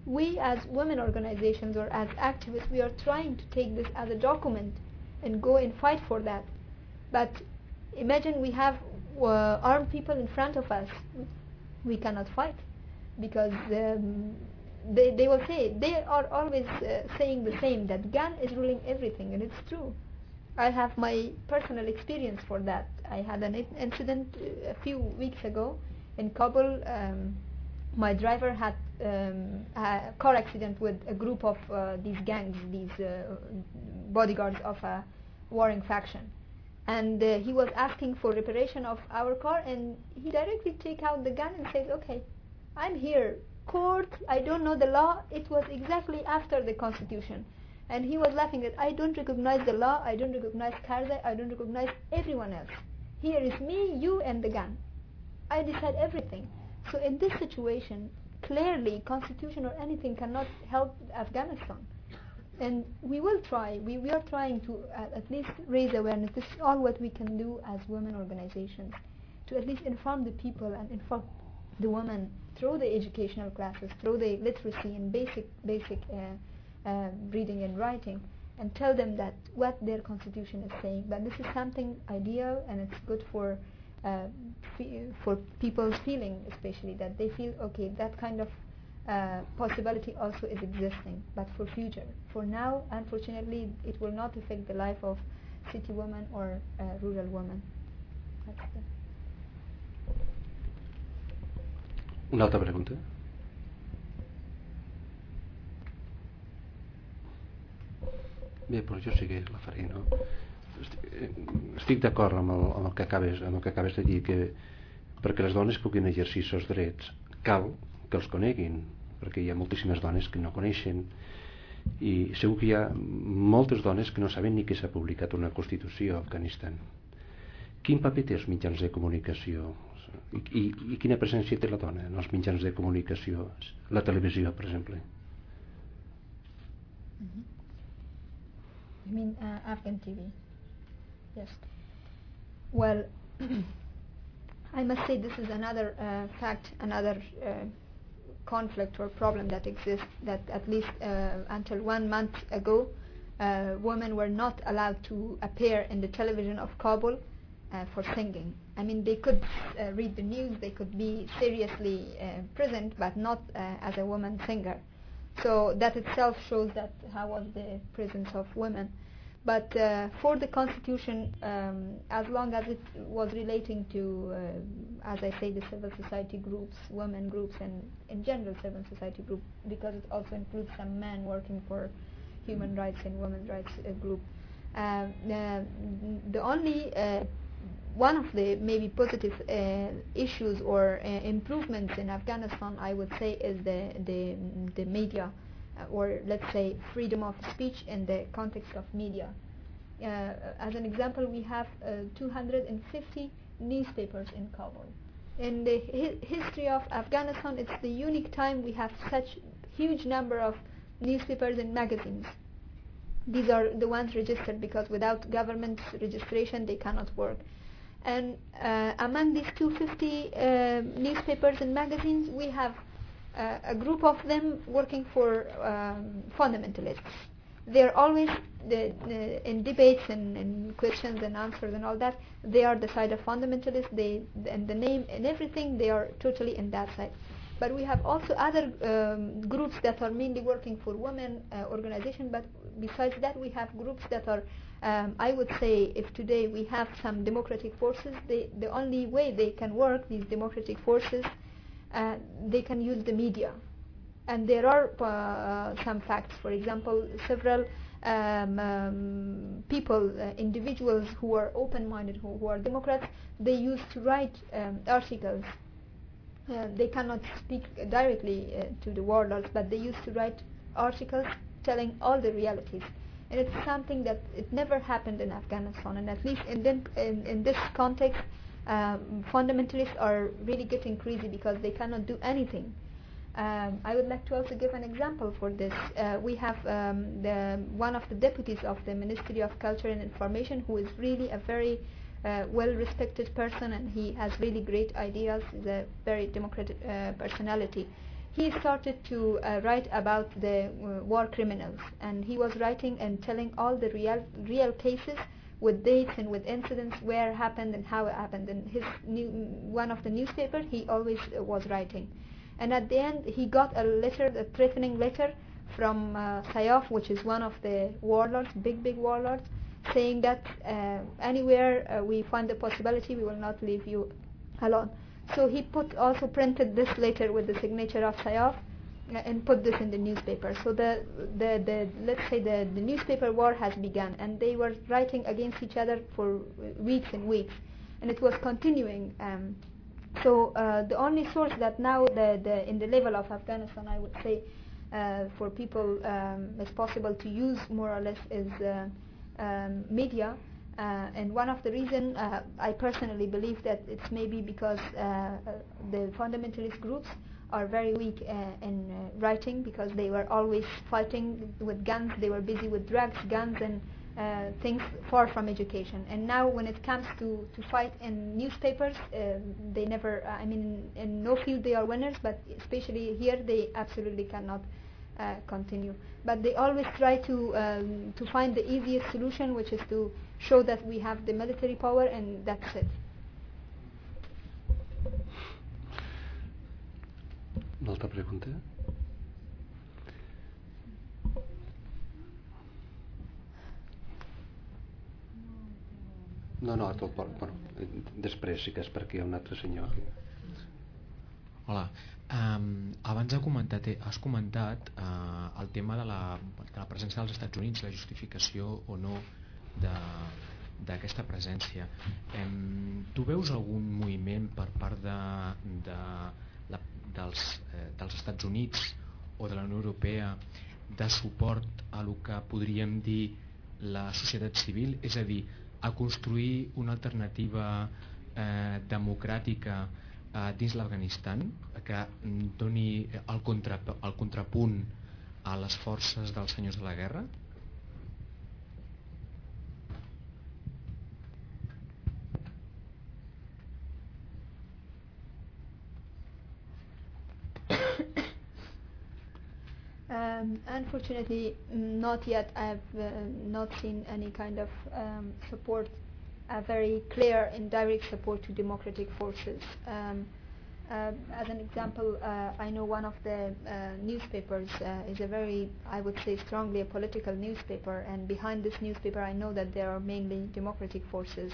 we as women organizations or as activists, we are trying to take this as a document and go and fight for that. But imagine we have uh, armed people in front of us. We cannot fight because um, they, they will say, they are always uh, saying the same, that gun is ruling everything, and it's true. I have my personal experience for that. I had an incident uh, a few weeks ago in Kabul. Um, my driver had um, a car accident with a group of uh, these gangs, these uh, bodyguards of a warring faction. And uh, he was asking for reparation of our car, and he directly take out the gun and said, "Okay, I'm here. Court. I don't know the law. It was exactly after the Constitution." And he was laughing that I don't recognize the law, I don't recognize Karzai, I don't recognize everyone else. Here is me, you, and the gun. I decide everything. So in this situation, clearly, constitution or anything cannot help Afghanistan. And we will try. We, we are trying to uh, at least raise awareness. This is all what we can do as women organizations, to at least inform the people and inform the women through the educational classes, through the literacy and basic basic. Uh, uh, reading and writing and tell them that what their constitution is saying. But this is something ideal and it's good for uh, for people's feeling, especially that they feel okay. That kind of uh, possibility also is existing, but for future. For now, unfortunately, it will not affect the life of city woman or uh, rural it. Una altra pregunta? Bé, doncs jo sí que la faré, no? Eh, estic d'acord amb, el, amb, el que acabes, amb el que acabes de dir, que perquè les dones puguin exercir els seus drets cal que els coneguin, perquè hi ha moltíssimes dones que no coneixen i segur que hi ha moltes dones que no saben ni que s'ha publicat una Constitució a Afganistan. Quin paper té els mitjans de comunicació? I, i, I quina presència té la dona en els mitjans de comunicació? La televisió, per exemple. You mean uh, Afghan TV? Yes. Well, (clears throat) I must say this is another uh, fact, another uh, conflict or problem that exists. That at least uh, until one month ago, uh, women were not allowed to appear in the television of Kabul uh, for singing. I mean, they could uh, read the news, they could be seriously uh, present, but not uh, as a woman singer. So that itself shows that how was the presence of women. But uh, for the constitution, um, as long as it was relating to, uh, as I say, the civil society groups, women groups, and in general civil society group, because it also includes some men working for human rights and women's rights uh, group. Uh, the, the only uh, one of the maybe positive uh, issues or uh, improvements in Afghanistan, I would say, is the the, the media, or let's say freedom of speech in the context of media. Uh, as an example, we have uh, 250 newspapers in Kabul. In the hi- history of Afghanistan, it's the unique time we have such huge number of newspapers and magazines. These are the ones registered because without government registration, they cannot work and uh, among these 250 uh, newspapers and magazines we have uh, a group of them working for um, fundamentalists. They're always the, the, in debates and, and questions and answers and all that they are the side of fundamentalists. They and the name and everything they are totally in that side. But we have also other um, groups that are mainly working for women uh, organization. But besides that we have groups that are um, I would say if today we have some democratic forces, they, the only way they can work, these democratic forces, they can use the media. And there are uh, some facts. For example, several um, um, people, uh, individuals who are open-minded, who, who, are Democrats, they used to write um, articles. Uh, they cannot speak directly uh, to the warlords, but they used to write articles telling all the realities and it's something that it never happened in Afghanistan. And at least in, then, in, in this context, um, fundamentalists are really getting crazy because they cannot do anything. Um, I would like to also give an example for this. Uh, we have um, the, one of the deputies of the Ministry of Culture and Information who is really a very uh, well-respected person and he has really great ideas. He's a very democratic uh, personality. he started to uh, write about the uh, war criminals, and he was writing and telling all the real real cases with dates and with incidents where it happened and how it happened. And his new, one of the newspaper, he always uh, was writing. And at the end, he got a letter, a threatening letter from uh, Sayaf, which is one of the warlords, big big warlords, saying that uh, anywhere uh, we find the possibility, we will not leave you alone. So he put also printed this letter with the signature of Sayaf uh, and put this in the newspaper. So the, the, the let's say the, the newspaper war has begun, and they were writing against each other for weeks and weeks, and it was continuing. Um, so uh, the only source that now the, the in the level of Afghanistan, I would say, uh, for people um, is possible to use more or less is uh, um, media. Uh, and one of the reasons uh, I personally believe that it's maybe because uh, the fundamentalist groups are very weak in writing because they were always fighting with guns. They were busy with drugs, guns, and uh, things far from education. And now, when it comes to, to fight in newspapers, uh, they never, I mean, in, in, no field they are winners, but especially here, they absolutely cannot uh, continue. But they always try to, um, to find the easiest solution, which is to show that we have the military power and that's it. Una altra pregunta? No, no, tot, bueno, després sí que és perquè hi ha un altre senyor aquí. Hola, um, abans ha comentat, has comentat uh, el tema de la, de la presència dels Estats Units, la justificació o no d'aquesta presència. Um, tu veus algun moviment per part de, de, dels, eh, dels Estats Units o de la Unió Europea de suport a el que podríem dir la societat civil? És a dir, a construir una alternativa eh, democràtica eh, dins l'Afganistan que doni el, contra, el contrapunt a les forces dels senyors de la guerra? Um, unfortunately, not yet. I have uh, not seen any kind of um, support, a very clear and direct support to democratic forces. Um, uh, as an example, uh, I know one of the uh, newspapers uh, is a very, I would say, strongly a political newspaper, and behind this newspaper, I know that there are mainly democratic forces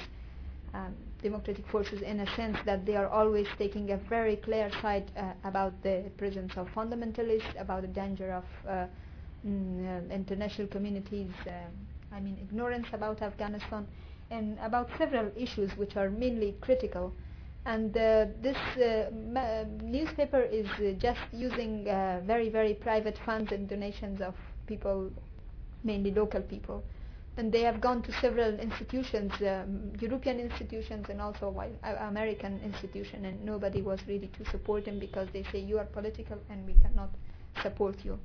um, democratic forces in a sense that they are always taking a very clear side uh, about the presence of fundamentalists, about the danger of uh, mm, uh, international communities, uh, I mean ignorance about Afghanistan, and about several issues which are mainly critical. And uh, this newspaper is just using very, very private funds and donations of people, mainly local people and they have gone to several institutions, um, European institutions and also uh, American institution, and nobody was ready to support him because they say you are political and we cannot support you.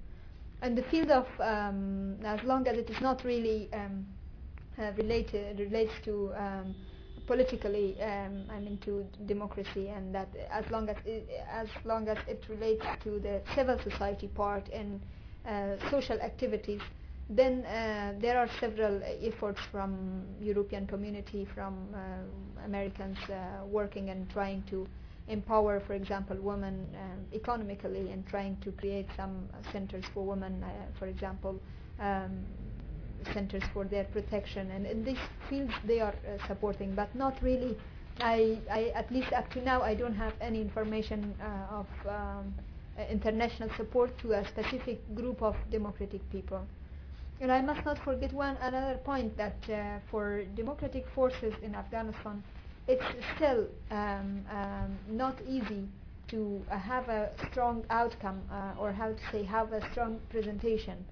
And the field of, um, as long as it is not really um, uh, related, relates to um, politically, um, I mean to democracy, and that as long as it, as long as it relates to the civil society part and uh, social activities, then uh, there are several efforts from European community, from uh, Americans uh, working and trying to empower, for example, women uh, economically and trying to create some centers for women, uh, for example, um, centers for their protection. And in these fields they are uh, supporting, but not really. I, I, at least up to now, I don't have any information of um, international support to a specific group of democratic people. And I must not forget one another point that uh, for democratic forces in Afghanistan, it's still um, um, not easy to uh, have a strong outcome uh, or how to say have a strong presentation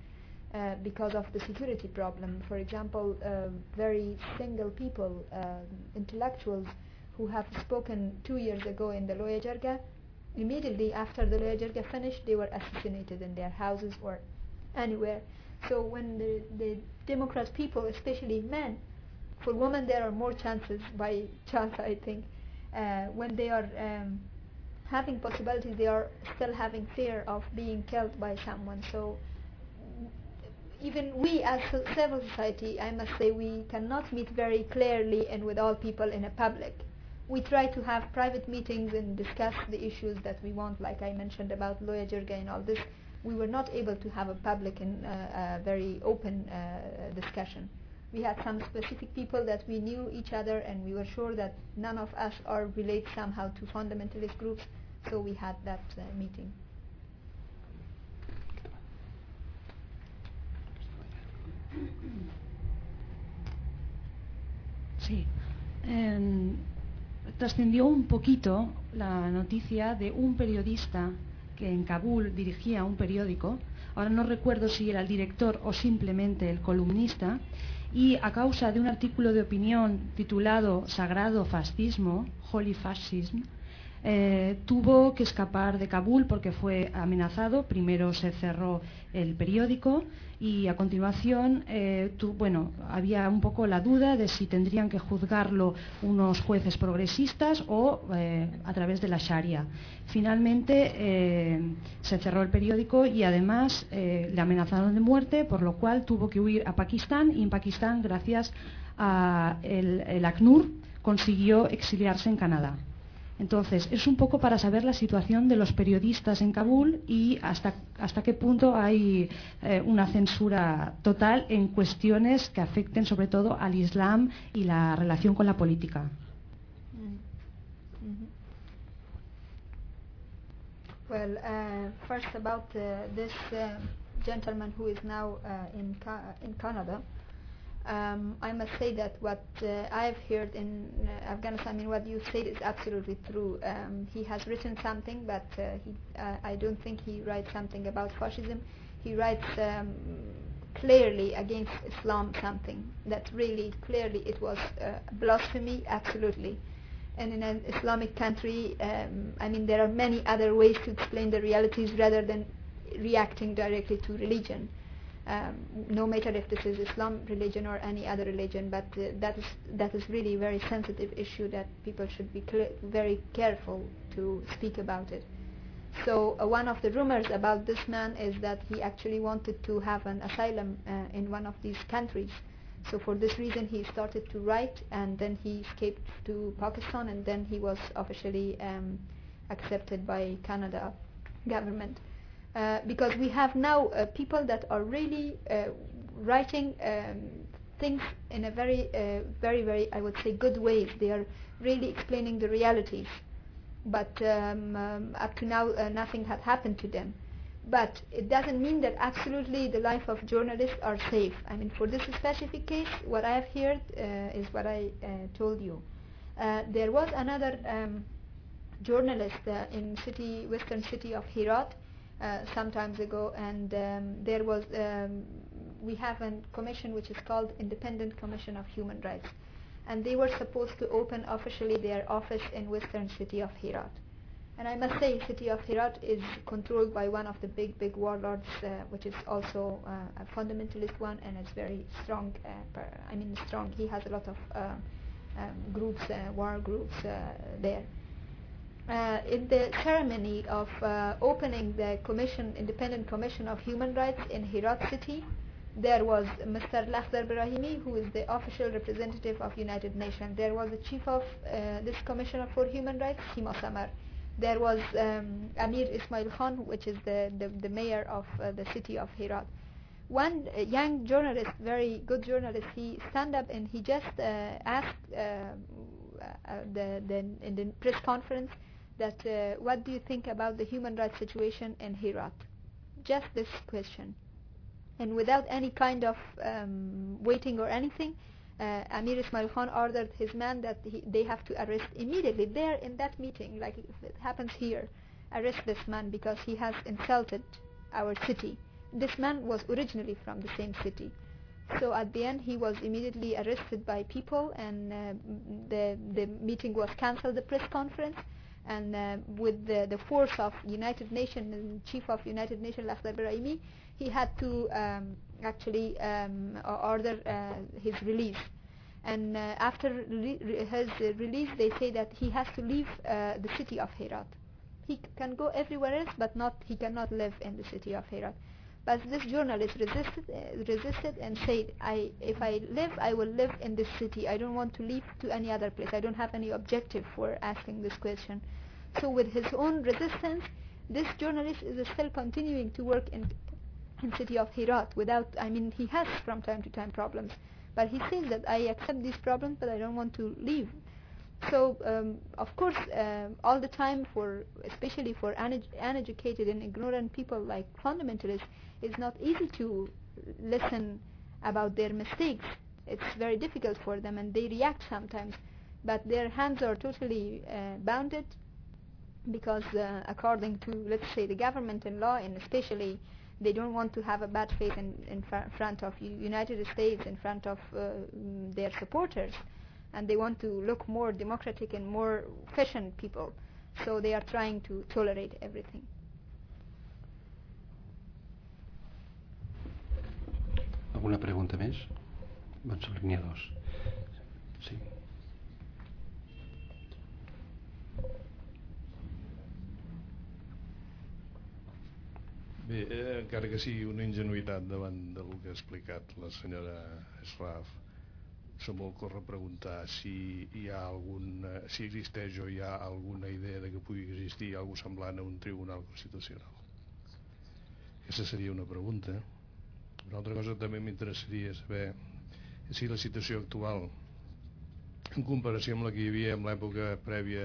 uh, because of the security problem. For example, uh, very single people, uh, intellectuals who have spoken two years ago in the Loya Jirga, immediately after the Loya Jirga finished, they were assassinated in their houses or anywhere. So when the, the Democrat people, especially men, for women there are more chances by chance I think, uh, when they are um, having possibilities, they are still having fear of being killed by someone. So even we as civil society, I must say, we cannot meet very clearly and with all people in a public. We try to have private meetings and discuss the issues that we want, like I mentioned about Loya Jirga and all this. We were not able to have a public and uh, a very open uh, discussion. We had some specific people that we knew each other and we were sure that none of us are related somehow to fundamentalist groups, so we had that uh, meeting. Sí. Eh, trascendió un poquito la noticia de un periodista que en Kabul dirigía un periódico, ahora no recuerdo si era el director o simplemente el columnista, y a causa de un artículo de opinión titulado Sagrado Fascismo, Holy Fascism, eh, tuvo que escapar de Kabul porque fue amenazado. Primero se cerró el periódico y a continuación eh, bueno, había un poco la duda de si tendrían que juzgarlo unos jueces progresistas o eh, a través de la Sharia. Finalmente eh, se cerró el periódico y además le amenazaron de muerte, por lo cual tuvo que huir a Pakistán y en Pakistán, gracias a el, el ACNUR, consiguió exiliarse en Canadá. Entonces, es un poco para saber la situación de los periodistas en Kabul y hasta, hasta qué punto hay eh, una censura total en cuestiones que afecten sobre todo al Islam y la relación con la política. Mm. Mhm. Well, uh, first about uh, this uh, gentleman who is now in Canada. Um, I must say that what uh, I've heard in uh, Afghanistan, I mean, what you said is absolutely true. Um, he has written something, but uh, he, uh, I don't think he writes something about fascism. He writes um, clearly against Islam something that really clearly it was uh, blasphemy, absolutely. And in an Islamic country, um, I mean, there are many other ways to explain the realities rather than reacting directly to religion um, no matter if this is Islam religion or any other religion, but uh, that is that is really a very sensitive issue that people should be very careful to speak about it. So uh, one of the rumors about this man is that he actually wanted to have an asylum uh, in one of these countries. So for this reason he started to write and then he escaped to Pakistan and then he was officially um, accepted by Canada government. Uh, because we have now uh, people that are really uh, writing um, things in a very, uh, very, very, I would say, good ways. They are really explaining the realities. But um, um, up to now, uh, nothing had happened to them. But it doesn't mean that absolutely the life of journalists are safe. I mean, for this specific case, what I have heard is what I told you. there was another um, journalist in city, western city of Herat uh, some times ago, and um, there was um, we have a commission which is called Independent Commission of Human Rights, and they were supposed to open officially their office in western city of Herat. And I must say, city of Herat is controlled by one of the big, big warlords, uh, which is also uh, a fundamentalist one, and it's very strong. Uh, I mean, strong. He has a lot of uh, um, groups, war groups there uh, in the ceremony of uh, opening the commission, independent commission of human rights in Herat city, there was Mr. Lakhdar Brahimi, who is the official representative of United Nations. There was the chief of uh, this commissioner for human rights, Sima Samar. There was um, Amir Ismail Khan, which is the, the, the mayor of uh, the city of Herat. One uh, young journalist, very good journalist, he stand up and he just uh, asked the, the, in the press conference, that uh, what do you think about the human rights situation in Herat? Just this question. And without any kind of um, waiting or anything, uh, Amir Ismail Khan ordered his men that he, they have to arrest immediately there in that meeting, like it happens here, arrest this man because he has insulted our city. This man was originally from the same city. So at the end, he was immediately arrested by people, and uh, the the meeting was cancelled, the press conference, and uh, with the, the force of United Nations Chief of United Nations Lakhdar Brahimi, he had to um, actually um, order uh, his release. And uh, after re- his release, they say that he has to leave uh, the city of Herat. he can go everywhere else, but not he cannot live in the city of Herat. But this journalist resisted, uh, resisted and said, I, if I live, I will live in this city. I don't want to leave to any other place. I don't have any objective for asking this question. So with his own resistance, this journalist is still continuing to work in in city of Herat without, I mean, he has from time to time problems. But he says that I accept these problems, but I don't want to leave. So, um, of course, uh, all the time for, especially for uneducated and ignorant people like fundamentalists, it's not easy to listen about their mistakes. It's very difficult for them, and they react sometimes. But their hands are totally uh, bounded because, uh, according to, let's say, the government and law, and especially they don't want to have a bad face in, in fr- front of United States, in front of uh, their supporters, and they want to look more democratic and more efficient people. So they are trying to tolerate everything. Alguna pregunta més? Doncs línia 2. Sí. Bé, eh, encara que sigui una ingenuïtat davant del que ha explicat la senyora Esraf, se m'ocorre preguntar si hi ha algun, si existeix o hi ha alguna idea de que pugui existir algú semblant a un tribunal constitucional. Aquesta seria una pregunta. Una altra cosa també m'interessaria saber si la situació actual, en comparació amb la que hi havia en l'època prèvia,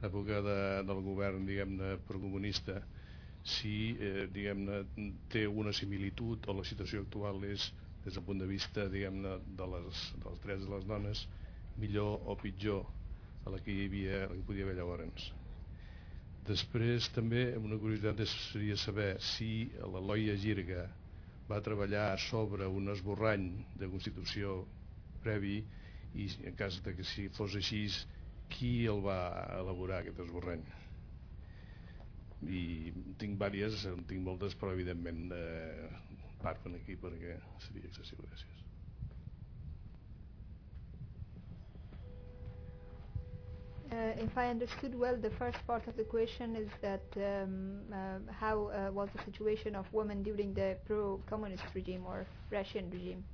l'època de, del govern, diguem-ne, procomunista, si eh, diguem-ne té una similitud o la situació actual és des del punt de vista diguem-ne de les, dels drets de les dones millor o pitjor a la que hi havia la que podia haver llavors. Després també una curiositat seria saber si la Loia Girga va treballar sobre un esborrany de Constitució previ i en cas de que si fos així qui el va elaborar aquest esborrany? I tinc vàries, en tinc moltes però evidentment eh, parlen aquí perquè seria excessiu gràcies if I understood well, the first part of the question is that um, uh, how uh, was the situation of women during the pro-communist regime or Russian regime?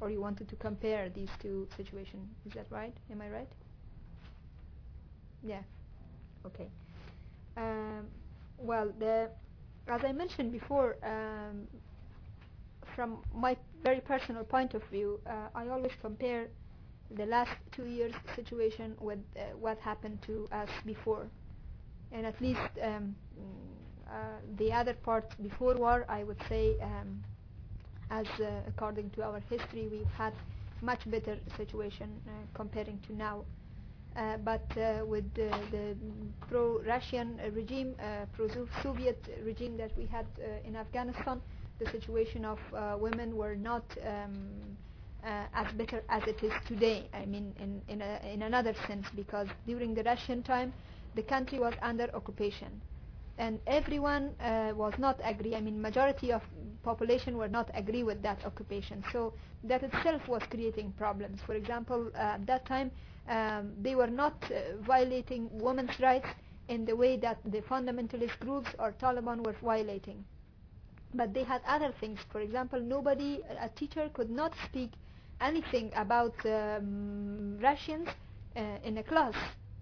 Or you wanted to compare these two situations, is that right? Am I right? Yeah, okay. Um, well, the, as I mentioned before, um, from my very personal point of view, uh, I always compare the last two years' situation with uh, what happened to us before. And at least um, uh, the other part before war, I would say, um, as uh, according to our history, we've had much better situation uh, comparing to now. Uh, but uh, with the, pro-Russian regime, pro-Soviet regime that we had in Afghanistan, the situation of women were not um, uh, as better as it is today. I mean, in in, a, in another sense, because during the Russian time, the country was under occupation, and everyone was not agree. I mean, majority of population were not agree with that occupation. So that itself was creating problems. For example, at that time um, they were not uh, violating women's rights in the way that the fundamentalist groups or Taliban were violating. But they had other things. For example, nobody, a teacher could not speak anything about um, Russians uh, in a class,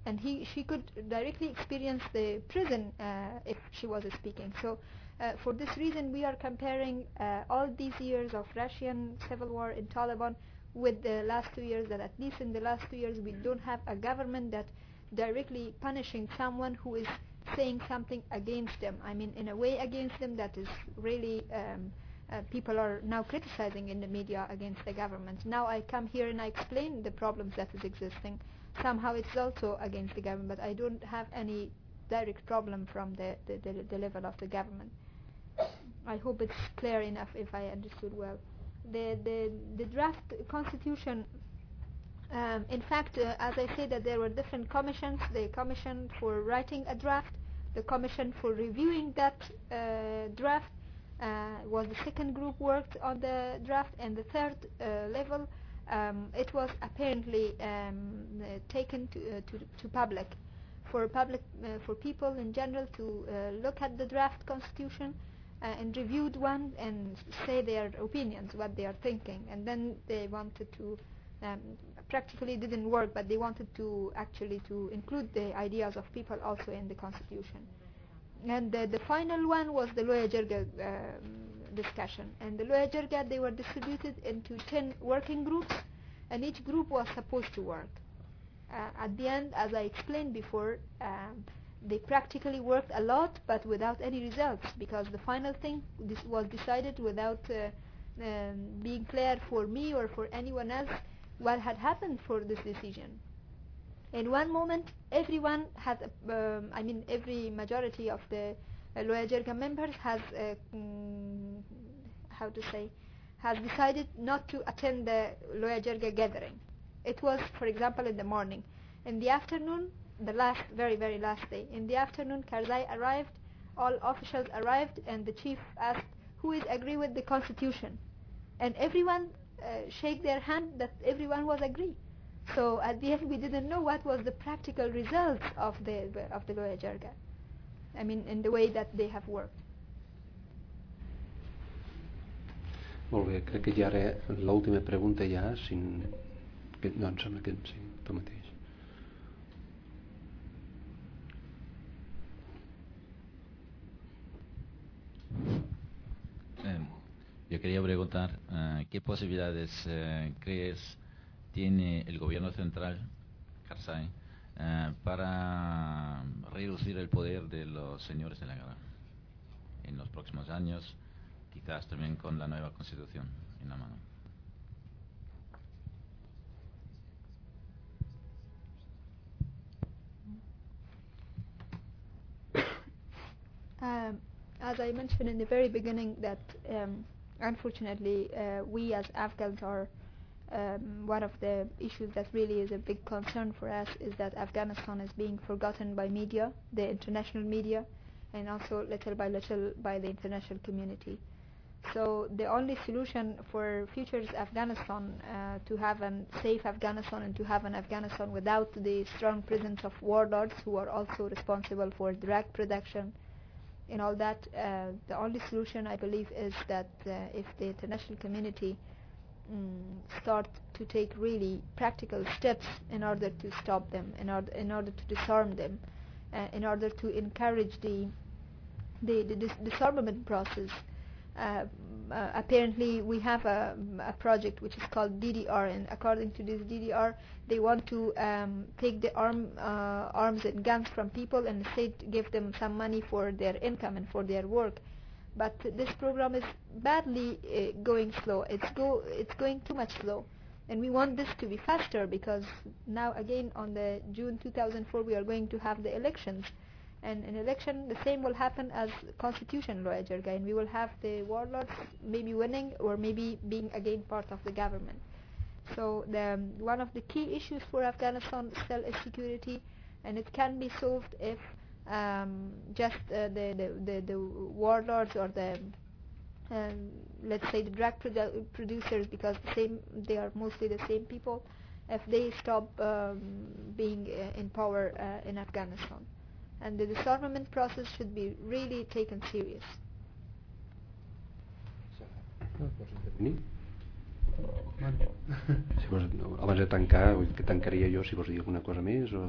and he, she could directly experience the prison uh, if she was speaking. So, uh, for this reason, we are comparing all these years of Russian civil war in Taliban with the last two years that at least in the last two years we don't have a government that directly punishing someone who is saying something against them. I mean, in a way against them that is really um, uh, people are now criticizing in the media against the government. Now I come here and I explain the problems that is existing. Somehow it's also against the government, but I don't have any direct problem from the, the, the, the level of the government. I hope it's clear enough if I understood well the, the, the draft constitution, um, in fact, uh, as I said that there were different commissions, the commission for writing a draft, the commission for reviewing that uh, draft was the second group worked on the draft, and the third uh, level, um, it was apparently um, taken to, uh, to, to public for public, uh, for people in general to uh, look at the draft constitution uh, and reviewed one and say their opinions, what they are thinking, and then they wanted to. Um, practically didn't work, but they wanted to actually to include the ideas of people also in the constitution. And the, the final one was the Loya Jirga um, discussion. And the Loya Jirga, they were distributed into 10 working groups, and each group was supposed to work. Uh, at the end, as I explained before, um, they practically worked a lot, but without any results, because the final thing this was decided without uh, um, being clear for me or for anyone else what had happened for this decision. In one moment, everyone has, um, I mean, every majority of the uh, Loya Jirga members has, uh, mm, how to say, has decided not to attend the Loya Jirga gathering. It was, for example, in the morning. In the afternoon, the last, very, very last day, in the afternoon, Karzai arrived, all officials arrived, and the chief asked, who is agree with the constitution? And everyone uh, shake their hand that everyone was agree. So at the end, we didn't know what was the practical results of the of the Loya Jirga. I mean, in the way that they have worked. Molt bé, crec que ja ara l'última pregunta ja, si... Que, no, em sembla que sí, tu mateix. Eh, yo quería preguntar, uh, ¿qué posibilidades uh, crees tiene el gobierno central, Karzai, uh, para reducir el poder de los señores de la guerra en los próximos años, quizás también con la nueva constitución en la mano? Um, as I mentioned in the very beginning, that um, unfortunately uh, we as Afghans are um, one of the issues that really is a big concern for us is that Afghanistan is being forgotten by media, the international media, and also little by little by the international community. So the only solution for future Afghanistan uh, to have a safe Afghanistan and to have an Afghanistan without the strong presence of warlords who are also responsible for drug production and all that, uh, the only solution I believe is that uh, if the international community um, start to take really practical steps in order to stop them, in order in order to disarm them, uh, in order to encourage the the, the dis- disarmament process. Uh, uh, apparently, we have a, a project which is called DDR, and according to this DDR, they want to um, take the arm, uh, arms and guns from people and state give them some money for their income and for their work. But this program is badly uh, going slow. It's go it's going too much slow, and we want this to be faster because now again on the June 2004 we are going to have the elections, and in election the same will happen as constitution Jirga, and we will have the warlords maybe winning or maybe being again part of the government. So the, um, one of the key issues for Afghanistan still is security, and it can be solved if um, just uh, the, the, the, the warlords or the um, let's say the drug produ- producers because the same they are mostly the same people if they stop um, being uh, in power uh, in Afghanistan and the disarmament process should be really taken serious. (laughs) Si vols, abans de tancar, tancaria jo, si vols dir alguna cosa més o...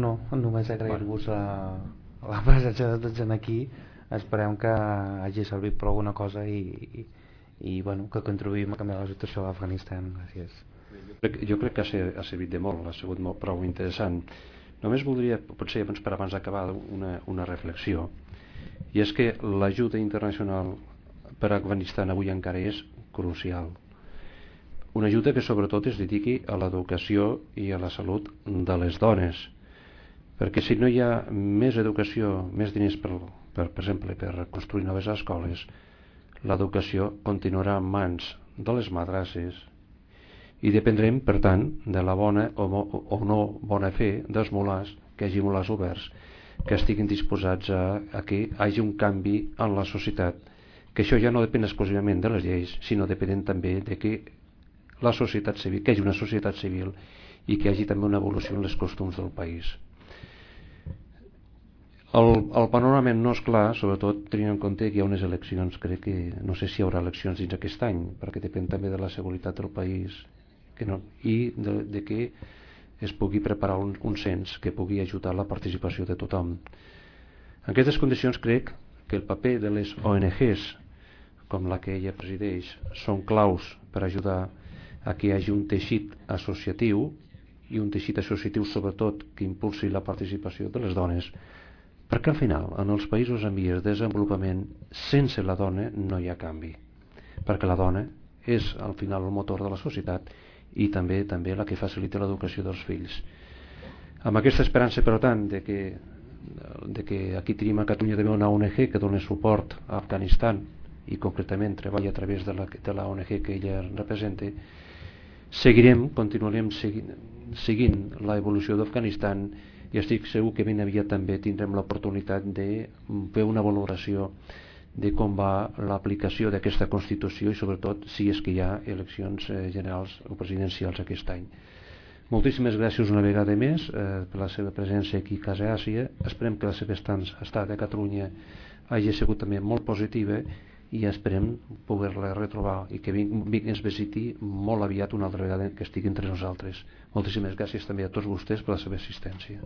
No, només agrair-vos la, (laughs) la presència de tots en aquí. Esperem que hagi servit per alguna cosa i, i, i bueno, que contribuïm a canviar la situació a l'Afganistan. Gràcies. Jo crec, que ha, servit de molt, ha sigut molt, prou interessant. Només voldria, potser abans per abans d'acabar, una, una reflexió. I és que l'ajuda internacional per a Afganistan avui encara és crucial. Una ajuda que sobretot es dediqui a l'educació i a la salut de les dones, perquè si no hi ha més educació, més diners per, per, per exemple per construir noves escoles, l'educació continuarà en mans de les madrasses i dependrem, per tant, de la bona o, o no bona fe dels molars, que hagi molars oberts, que estiguin disposats a, a que hi hagi un canvi en la societat, que això ja no depèn exclusivament de les lleis, sinó depèn també de que la societat civil, que hi hagi una societat civil i que hi hagi també una evolució en les costums del país. el, el panorama no és clar, sobretot tenint en compte que hi ha unes eleccions, crec que no sé si hi haurà eleccions dins aquest any, perquè depèn també de la seguretat del país que no, i de, de que es pugui preparar un, un cens que pugui ajudar la participació de tothom. En aquestes condicions crec que el paper de les ONGs, com la que ella presideix, són claus per ajudar a que hi hagi un teixit associatiu i un teixit associatiu sobretot que impulsi la participació de les dones perquè al final, en els països en vies de desenvolupament, sense la dona no hi ha canvi. Perquè la dona és al final el motor de la societat i també també la que facilita l'educació dels fills. Amb aquesta esperança, per tant, de que, de que aquí tenim a Catalunya també una ONG que dona suport a Afganistan i concretament treballa a través de la, de la ONG que ella representa, seguirem, continuarem seguint, seguint la evolució d'Afganistan i estic segur que ben aviat també tindrem l'oportunitat de fer una valoració de com va l'aplicació d'aquesta Constitució i sobretot si és que hi ha eleccions eh, generals o presidencials aquest any. Moltíssimes gràcies una vegada més eh, per la seva presència aquí a Casa Àsia. Esperem que la seva estada a Catalunya hagi sigut també molt positiva i esperem poder-la retrobar i que vinc ens visiti molt aviat una altra vegada que estigui entre nosaltres. Moltíssimes gràcies també a tots vostès per la seva assistència.